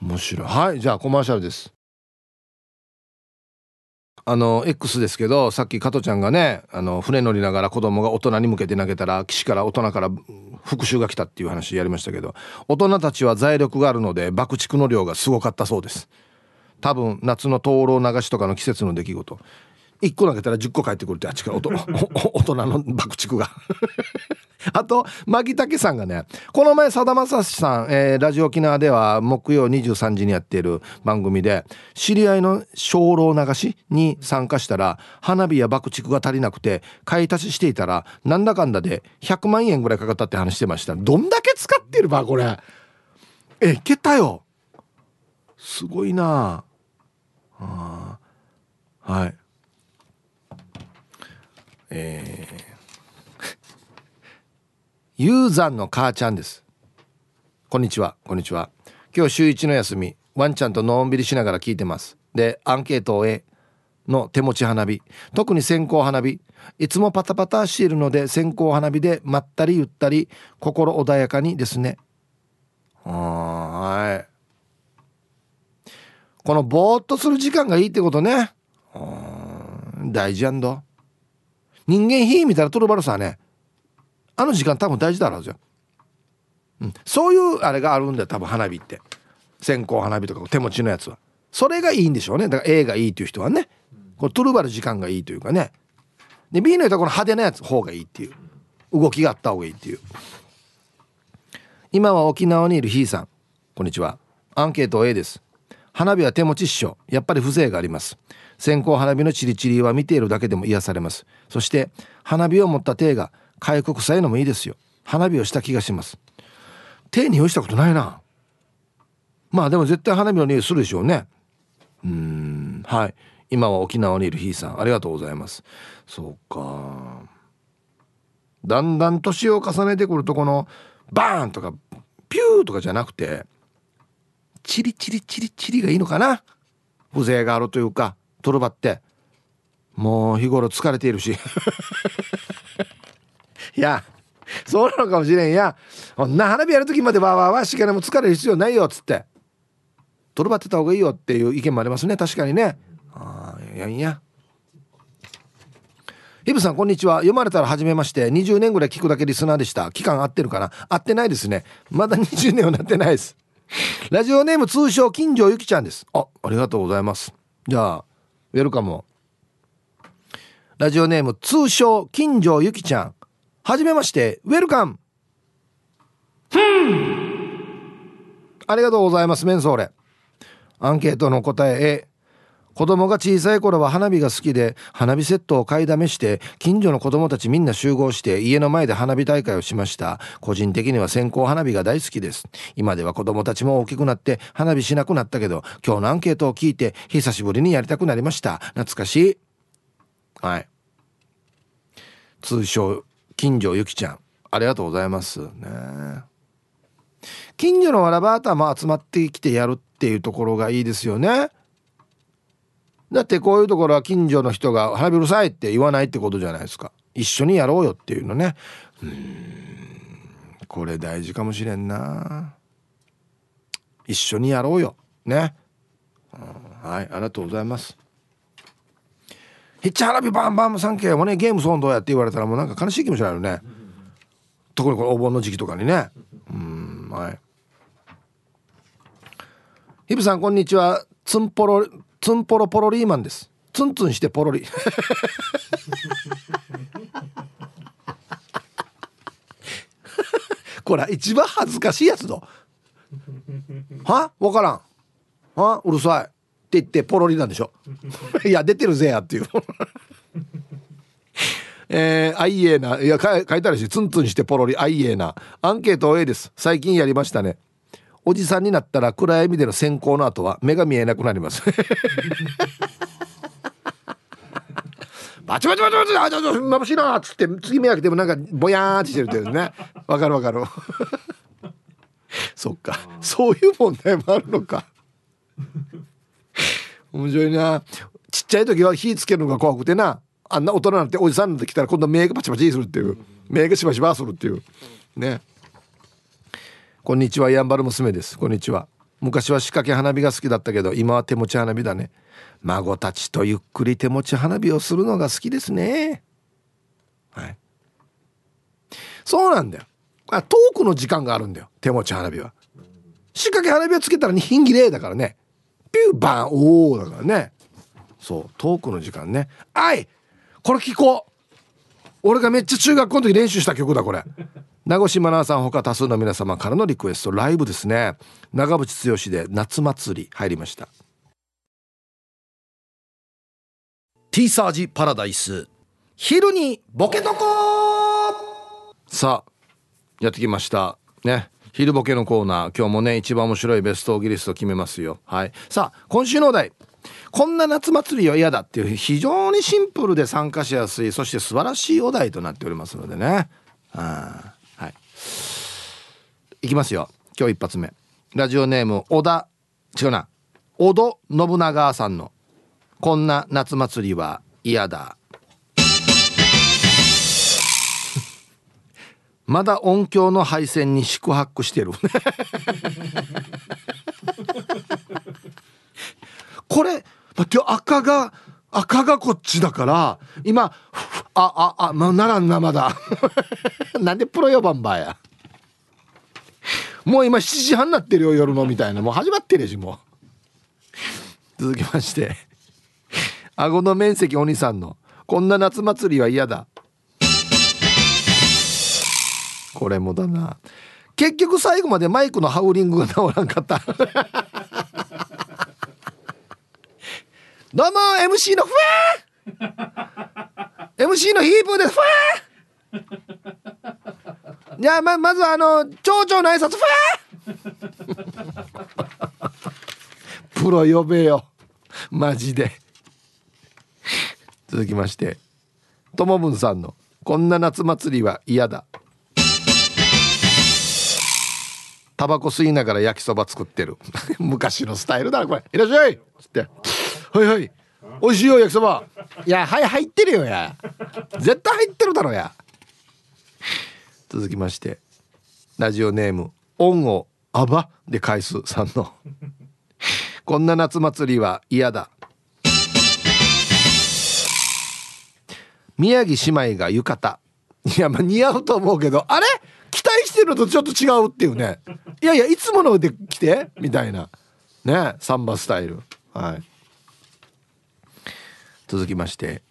面白い。はいじゃあコマーシャルです。あの X ですけどさっき加トちゃんがねあの船乗りながら子供が大人に向けて投げたら岸から大人から復讐が来たっていう話やりましたけど大人たちは財力があるので爆竹の量がすごかったそうです。多分夏の灯籠流しとかの季節の出来事。1個投げたら10個返ってくるってあっちから大人の爆竹が あとマギタケさんがねこの前さだまさしさん、えー、ラジオ沖縄では木曜23時にやっている番組で知り合いの精霊流しに参加したら花火や爆竹が足りなくて買い足ししていたらなんだかんだで100万円ぐらいかかったって話してました。どんだけ使ってるばこれ。えいけたよ。すごいな。あはい。えー、ユーザンの母ちゃんです。こんにちは。こんにちは。今日週一の休みワンちゃんとのんびりしながら聞いてます。でアンケートを終えの手持ち花火特に線香花火いつもパタパタしているので線香花火でまったりゆったり心穏やかにですね。はい。このぼーっとする時間がいいってことね。大事やんど。人間火見たらトルバルさね。あの時間多分大事だろうじゃ、うん、そういうあれがあるんだよ多分花火って。線香花火とか手持ちのやつは。それがいいんでしょうね。だから A がいいっていう人はね。こうトルバル時間がいいというかね。で B の人はこの派手なやつ方がいいっていう。動きがあった方がいいっていう。今は沖縄にいるひいさん。こんにちは。アンケート A です。花火は手持ちっしょ。やっぱり風情があります。線香花火のチリチリは見ているだけでも癒されます。そして花火を持った手が回復臭いのもいいですよ。花火をした気がします。手に用したことないな。まあでも絶対花火の匂いするでしょうね。うん。はい。今は沖縄にいるひいさんありがとうございます。そうか。だんだん年を重ねてくるとこのバーンとかピューとかじゃなくてチリチリチリチリがいいのかな。風情があるというかトルバって。もう日頃疲れているし。いやそうなのかもしれん。やこんな花火やる時までわわわしかねも疲れる必要ないよっつって。トルバってた方がいいよっていう意見もありますね確かにね。ああいやいや。ヒブさんこんにちは。読まれたら初めまして。20年ぐらい聞くだけリスナーでした。期間合ってるかな？合ってないですね。まだ20年はなってないです。ラジオネーム通称金城ゆきちゃんです。あありがとうございます。じゃあウェルカムラジオネーム通称金城ゆきちゃん。はじめましてウェルカム。ありがとうございますメンソーレ。アンケートの答え A 子供が小さい頃は花火が好きで花火セットを買いだめして近所の子供たちみんな集合して家の前で花火大会をしました。個人的には線香花火が大好きです。今では子供たちも大きくなって花火しなくなったけど今日のアンケートを聞いて久しぶりにやりたくなりました。懐かしい。はい。通称近所ゆきちゃんありがとうございます。ね。近所のわらばータも集まってきてやるっていうところがいいですよね。だってこういうところは近所の人が花火うるさいって言わないってことじゃないですか。一緒にやろうよっていうのね。うん。これ大事かもしれんな。一緒にやろうよ。ね、うん、はいありがとうございます。ヒッチ花火バンバンサンケーもねゲームソンどうやって言われたらもうなんか悲しい気持ちになるよね。特にこれお盆の時期とかにね。うんはい。ヒブさんこんにちは。ツンポロツンポロポロリーマンです。ツンツンしてポロリ。これ一番恥ずかしいやつだは？分からん。は？うるさい。って言ってポロリなんでしょ？いや出てるぜやっていう。えー、あいえないや書いてあるしツンツンしてポロリ。あいえなアンケート A です。最近やりましたね。おじさんになったら暗闇での閃光の後は目が見えなくなります。バチバチバチバチあちょっと眩しいなっつって次目開けてもなんかぼやーってしてるってね。わかるわかる。そっか。そういう問題もあるのか。面白いな。ちっちゃい時は火つけるのが怖くてな。あんな大人になっておじさんになってきたら今度目がパチパチするっていう。目がしばしばするっていう。ね。こんにちは。やんばる娘です。こんにちは。昔は仕掛け花火が好きだったけど今は手持ち花火だね。孫たちとゆっくり手持ち花火をするのが好きですね。はい。そうなんだよ。あトークの時間があるんだよ。手持ち花火は。仕掛け花火をつけたら2品切れだからね。ューバンおおだからね。そうトークの時間ね。あいこれ聞こう。俺がめっちゃ中学校の時練習した曲だこれ。名越真奈さんほか多数の皆様からのリクエストライブですね。長渕剛で夏祭り入りました。ティーサージパラダイス。昼にボケとこさあやってきました。ね。昼ボケのコーナー。今日もね一番面白いベストオギリスト決めますよ。はい。さあ今週のお題。こんな夏祭りは嫌だっていう非常にシンプルで参加しやすいそして素晴らしいお題となっておりますのでね。あいきますよ。今日一発目。ラジオネーム小田。違うな。小戸信長さんの「こんな夏祭りは嫌だ」まだ音響の配線に宿泊してる。これ待って赤が赤がこっちだから今あああまあならんなまだ。なんでプロ4番ばや。もう今7時半になってるよ夜のみたいな。もう始まってるしもう。続きまして。顎の面積お兄さんの。こんな夏祭りは嫌だ。これもだな。結局最後までマイクのハウリングが治らんかった。どうも MC のふわ MC のヒープーです。ふわじゃあままずあの町長の挨拶ファー。プロ呼べよ。マジで。続きましてともぶんさんの「こんな夏祭りは嫌だ」タバコ吸いながら焼きそば作ってる。昔のスタイルだこれ「いらっしゃい」っつって「はいはい。美味しいよ焼きそば」いやはい入ってるよや。絶対入ってるだろや。続きまして。ラジオネーム「オンをあば」で返すさんの「こんな夏祭りは嫌だ」宮城姉妹が浴衣。いやまあ似合うと思うけどあれ？てるのとちょっと違うっていうね。いやいやいつもので来てみたいな。ねサンバスタイル。はい。続きまして。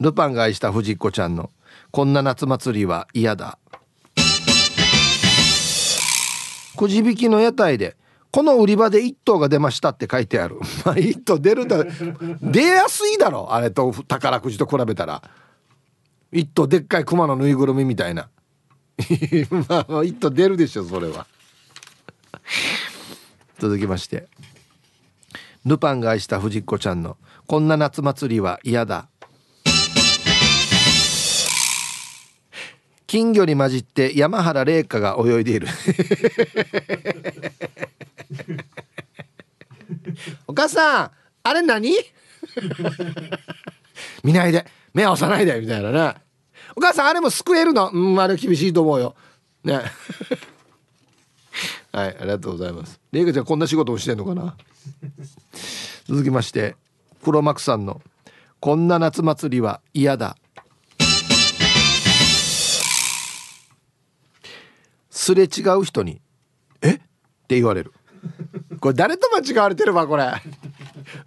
ルパンが愛した藤子ちゃんの「こんな夏祭りは嫌だ」くじ引きの屋台でこの売り場で1頭が出ましたって書いてある。まあ1頭出るだ出やすいだろあれと宝くじと比べたら。1頭でっかい熊のぬいぐるみみたいな。まあ1頭出るでしょそれは。続きまして。ルパンが愛した藤子ちゃんの「こんな夏祭りは嫌だ」金魚に混じって山原玲香が泳いでいる。お母さんあれ何？見ないで。目合わさないでみたいなねお母さんあれも救えるの？うんあれ厳しいと思うよ。ね。はいありがとうございます。玲香ちゃんこんな仕事をしてんのかな？続きまして黒幕さんの「こんな夏祭りは嫌だ」すれ違う人に「え？っ?」て言われる。これ誰と間違われてるわこれ？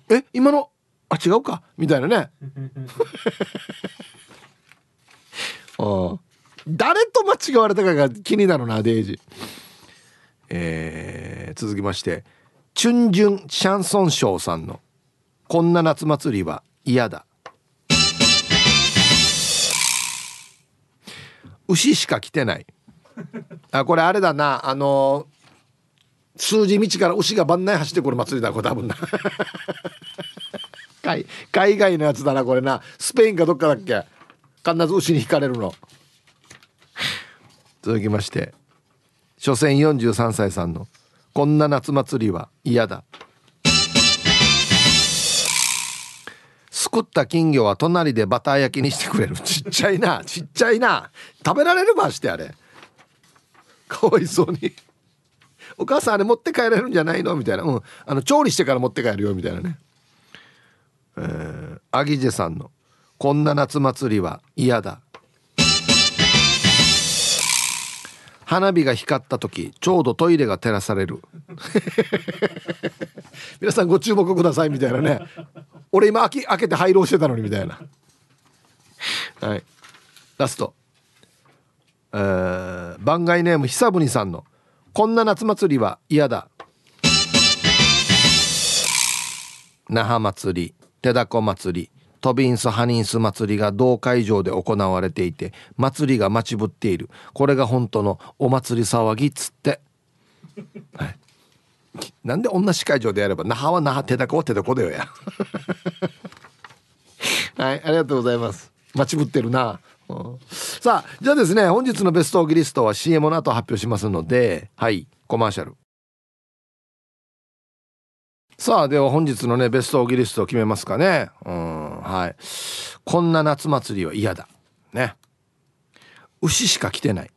え？今の？あ違うか？みたいなね。誰と間違われたかが気になるなデイジ。えー、続きまして。チュンジュンシャンソンショーさんの「こんな夏祭りは嫌だ」牛しか来てない。あこれあれだな。あの数字道から牛が番内走ってくる祭りだこれ多分な。海海外のやつだなこれな。スペインかどっかだっけ？必ず牛に引かれるの。続きまして所詮43歳さんの「こんな夏祭りは嫌だ」すくった金魚は隣でバター焼きにしてくれる。ちっちゃいなちっちゃいな。食べられるばしてあれ。かわいそうに。お母さんあれ持って帰れるんじゃないの？みたいな、うん、あの調理してから持って帰るよみたいなね。えー、アギジェさんの「こんな夏祭りは嫌だ」花火が光った時ちょうどトイレが照らされる。皆さんご注目くださいみたいなね。俺今開け開けて廃炉してたのにみたいな。はい。ラスト。えー、番外ネーム久文さんの「こんな夏祭りは嫌だ」那覇祭り手だこ祭り。トビンスハニンス祭りが同会場で行われていて祭りが待ちぶっている。これが本当のお祭り騒ぎっつって、はい、なんで同じ会場でやれば那覇は那覇手だこは手だこだよや。はいありがとうございます。待ちぶってるな、うん、さあじゃあですね本日のベストオーギリストは CM の後発表しますのではいコマーシャル。さあでは本日のねベストオギリストを決めますかね。うんはい。こんな夏祭りは嫌だ。ね。牛しか来てない。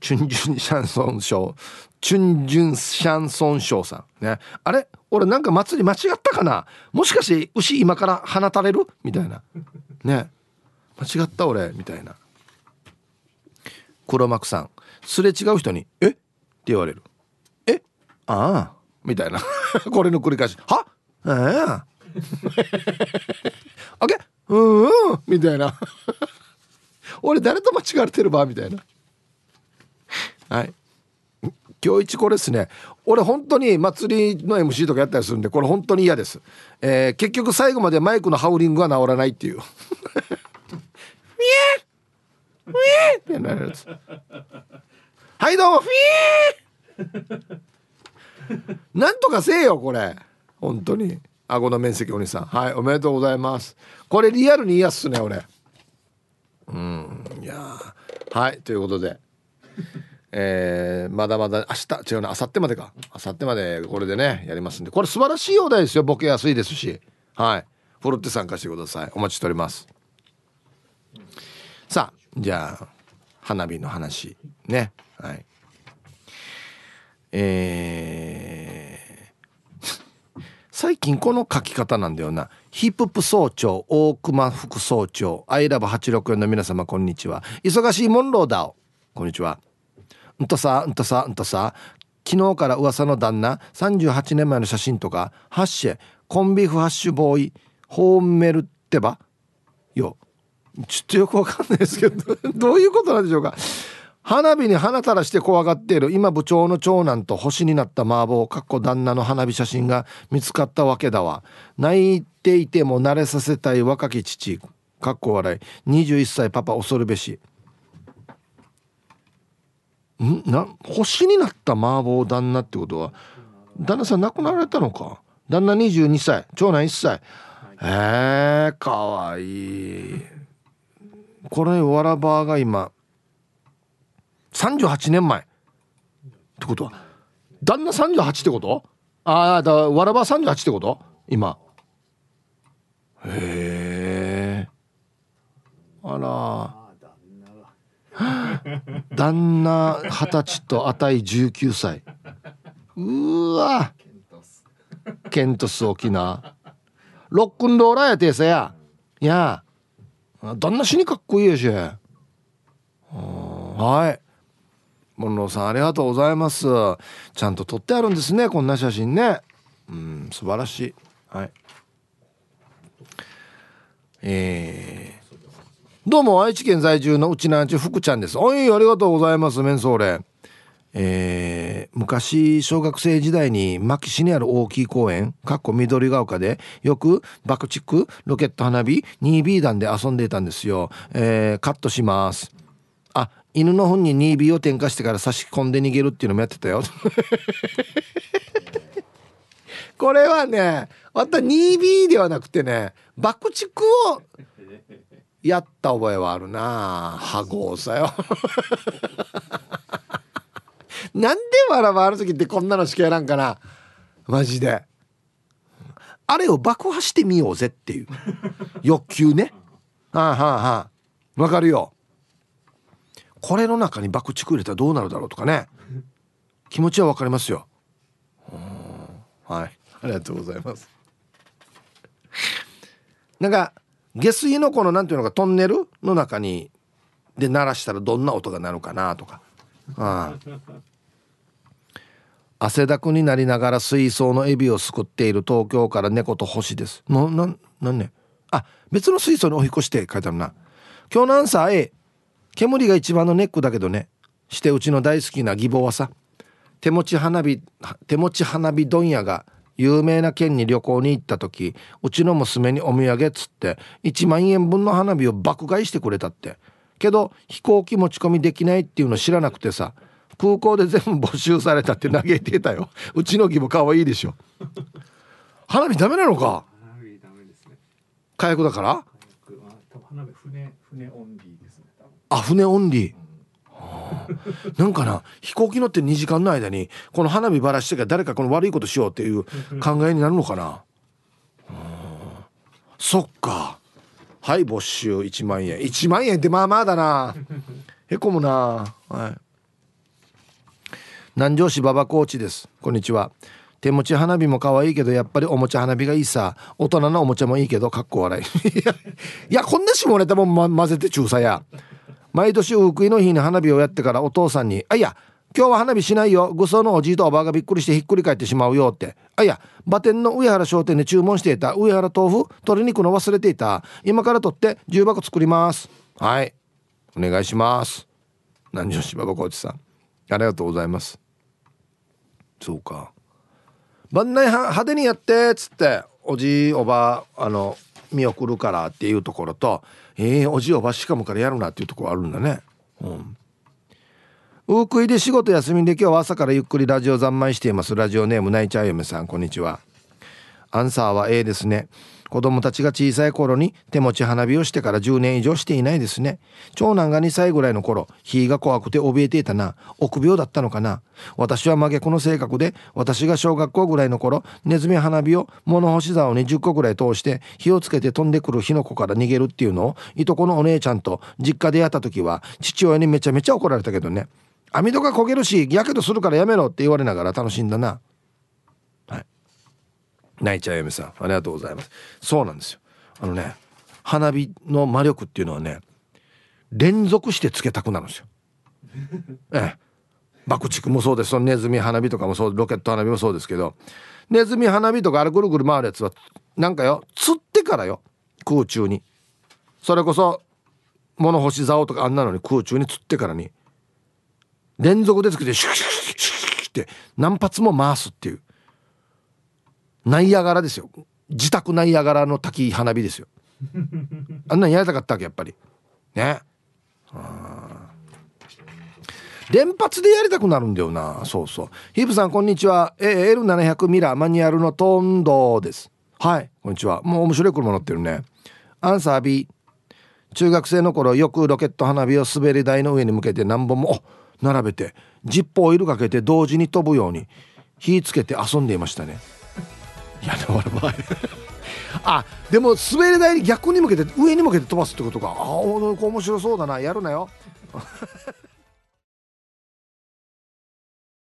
チュンジュンシャンソンショー。チュンジュンシャンソンショーさん。ね。あれ？俺なんか祭り間違ったかな？もしかして牛今から放たれる？みたいな。ね。間違った俺？みたいな。黒幕さん。すれ違う人に「え？っ?」て言われる「え？ああ。みたいな。これの繰り返し「は？ええ。ー、あけうんうん」みたいな。俺誰と間違われてるば？みたいな。はい。今日一これですね。俺本当に祭りの MC とかやったりするんでこれ本当に嫌です、えー、結局最後までマイクのハウリングは治らないっていう「フィエ！フィエ！ってなるやつ。はいどうも。フィエ！なんとかせえよこれ。本当に。顎の面積お兄さん。はいおめでとうございます。これリアルに嫌っすね俺。うんいやはいということで。えー、まだまだ明日違うな明後日までか。明後日までこれでねやりますんで。これ素晴らしいお題ですよボケやすいですし。はい。ふるって参加してください。お待ちしております。さあじゃあ花火の話ね。はい。えー、最近この書き方なんだよな。ヒップップ総長、大熊副総長、アイラブ864の皆様こんにちは。忙しいモンローだお。こんにちは。んとさ、うんとさ、うんとさ、昨日から噂の旦那、38年前の写真とか、ハッシェ、コンビーフハッシュボーイ、ホーメルってば？よ。ちょっとよくわかんないですけど、どういうことなんでしょうか？花火に花垂らして怖がっている今部長の長男と星になった麻婆かっこ旦那の花火写真が見つかったわけだわ。泣いていても慣れさせたい若き父。かっこ笑い。21歳パパ恐るべし。ん？な星になった麻婆旦那ってことは？旦那さん亡くなられたのか？旦那22歳。長男1歳。えー、かわいい。これわらばが今38年前。ってことは旦那38ってこと？ああだわらば38ってこと？今。へえあら 旦那二十歳とあたい19歳。うわ。ケントス。沖縄。ロックンローラーやてさや。いや旦那死にかっこいいやし。はい。モンローさんありがとうございます。ちゃんと撮ってあるんですねこんな写真ね。うん素晴らしい。はい。えー、どうも愛知県在住のうちなんち福ちゃんです。おいありがとうございますメンソーレ。えー、昔小学生時代に牧師にある大きい公園かっこ緑が丘でよく爆竹ロケット花火 2B 弾で遊んでいたんですよ、えー、カットします。犬の糞に 2B を点火してから差し込んで逃げるっていうのもやってたよ。これはねまた 2B ではなくてね爆竹をやった覚えはあるな。羽合さよ。なんでわらわある時ってこんなのしかやらんかな。マジで。あれを爆破してみようぜっていう。欲求ね。はあはあはあ。わかるよ。これの中に爆竹入れたらどうなるだろうとかね。気持ちはわかりますよ。はい。ありがとうございます。なんか下水のこのなんていうのかトンネルの中にで鳴らしたらどんな音が鳴るかなとか。ああ汗だくになりながら水槽のエビをすくっている東京から猫と星です。なななんねあ別の水槽にお引越して書いてあるな。今日のアンサー A 煙が一番のネックだけどね。してうちの大好きな義母はさ手持ち花火手持ち花火問屋が有名な県に旅行に行った時うちの娘にお土産っつって1万円分の花火を爆買いしてくれたって。けど飛行機持ち込みできないっていうの知らなくてさ空港で全部没収されたって嘆いてたよ。うちの木も可愛いでしょ。花火ダメなのか？花火ダメですね。火薬だから？花火船船オンリーあ船オンリー、はあ、なんかな飛行機乗って2時間の間にこの花火ばらしてから誰かこの悪いことしようっていう考えになるのかな、はあ、そっか。はい没収。1万円。1万円ってまあまあだな。へこむな。はい。南城市馬場コーチです。こんにちは。手持ち花火も可愛いけどやっぱりおもちゃ花火がいいさ。大人のおもちゃもいいけどかっこ笑い。いやこんな下ネタも、ま、混ぜて中佐や。毎年ウクイの日に花火をやってからお父さんに「あいや今日は花火しないよ。愚僧のおじいとおばあがびっくりしてひっくり返ってしまうよ」って「あいや馬店の上原商店で注文していた。上原豆腐鶏肉の忘れていた。今から取って重箱作ります」はい。お願いします。南城市馬場コーチさん。ありがとうございます。そうか。晩内派手にやってっつっておじいおばあの見送るからっていうところとえー、おじおばしかもからやるなっていうところあるんだね。うん。ウークイで仕事休みで今日は朝からゆっくりラジオ三昧しています。ラジオネームナイチャー嫁さんこんにちは。アンサーは A ですね。子供たちが小さい頃に手持ち花火をしてから10年以上していないですね。長男が2歳ぐらいの頃火が怖くて怯えていたな。臆病だったのかな。私は真逆の性格で私が小学校ぐらいの頃ネズミ花火を物干し竿に10個ぐらい通して火をつけて飛んでくる火の粉から逃げるっていうのをいとこのお姉ちゃんと実家でやった時は父親にめちゃめちゃ怒られたけどね網戸が焦げるしやけどするからやめろって言われながら楽しんだな。泣いちゃう嫁さん。ありがとうございます。そうなんですよ。あのね花火の魔力っていうのはね連続してつけたくなるんですよ。ええ。爆竹もそうです。そのネズミ花火とかもそうロケット花火もそうですけど。ネズミ花火とかあれぐるぐる回るやつはなんかよ釣ってからよ空中に。それこそ物干し竿とかあんなのに空中に釣ってからに。連続でつけてシュッシュッシュッシュッって何発も回すっていうナイアガラですよ。自宅ナイアガラの滝花火ですよ。あんなんやりたかったわけやっぱり。ね。連発でやりたくなるんだよな。そうそう。ヒープさんこんにちは、え L700 ミラーマニュアルのトンドです。はい。こんにちは。もう面白い車乗ってるね。アンサー B 中学生の頃よくロケット花火を滑り台の上に向けて何本も並べてジップオイルかけて同時に飛ぶように火つけて遊んでいましたねいやでも俺前あでも滑り台に逆に向けて上に向けて飛ばすってことか。ああ面白そうだな。やるなよ。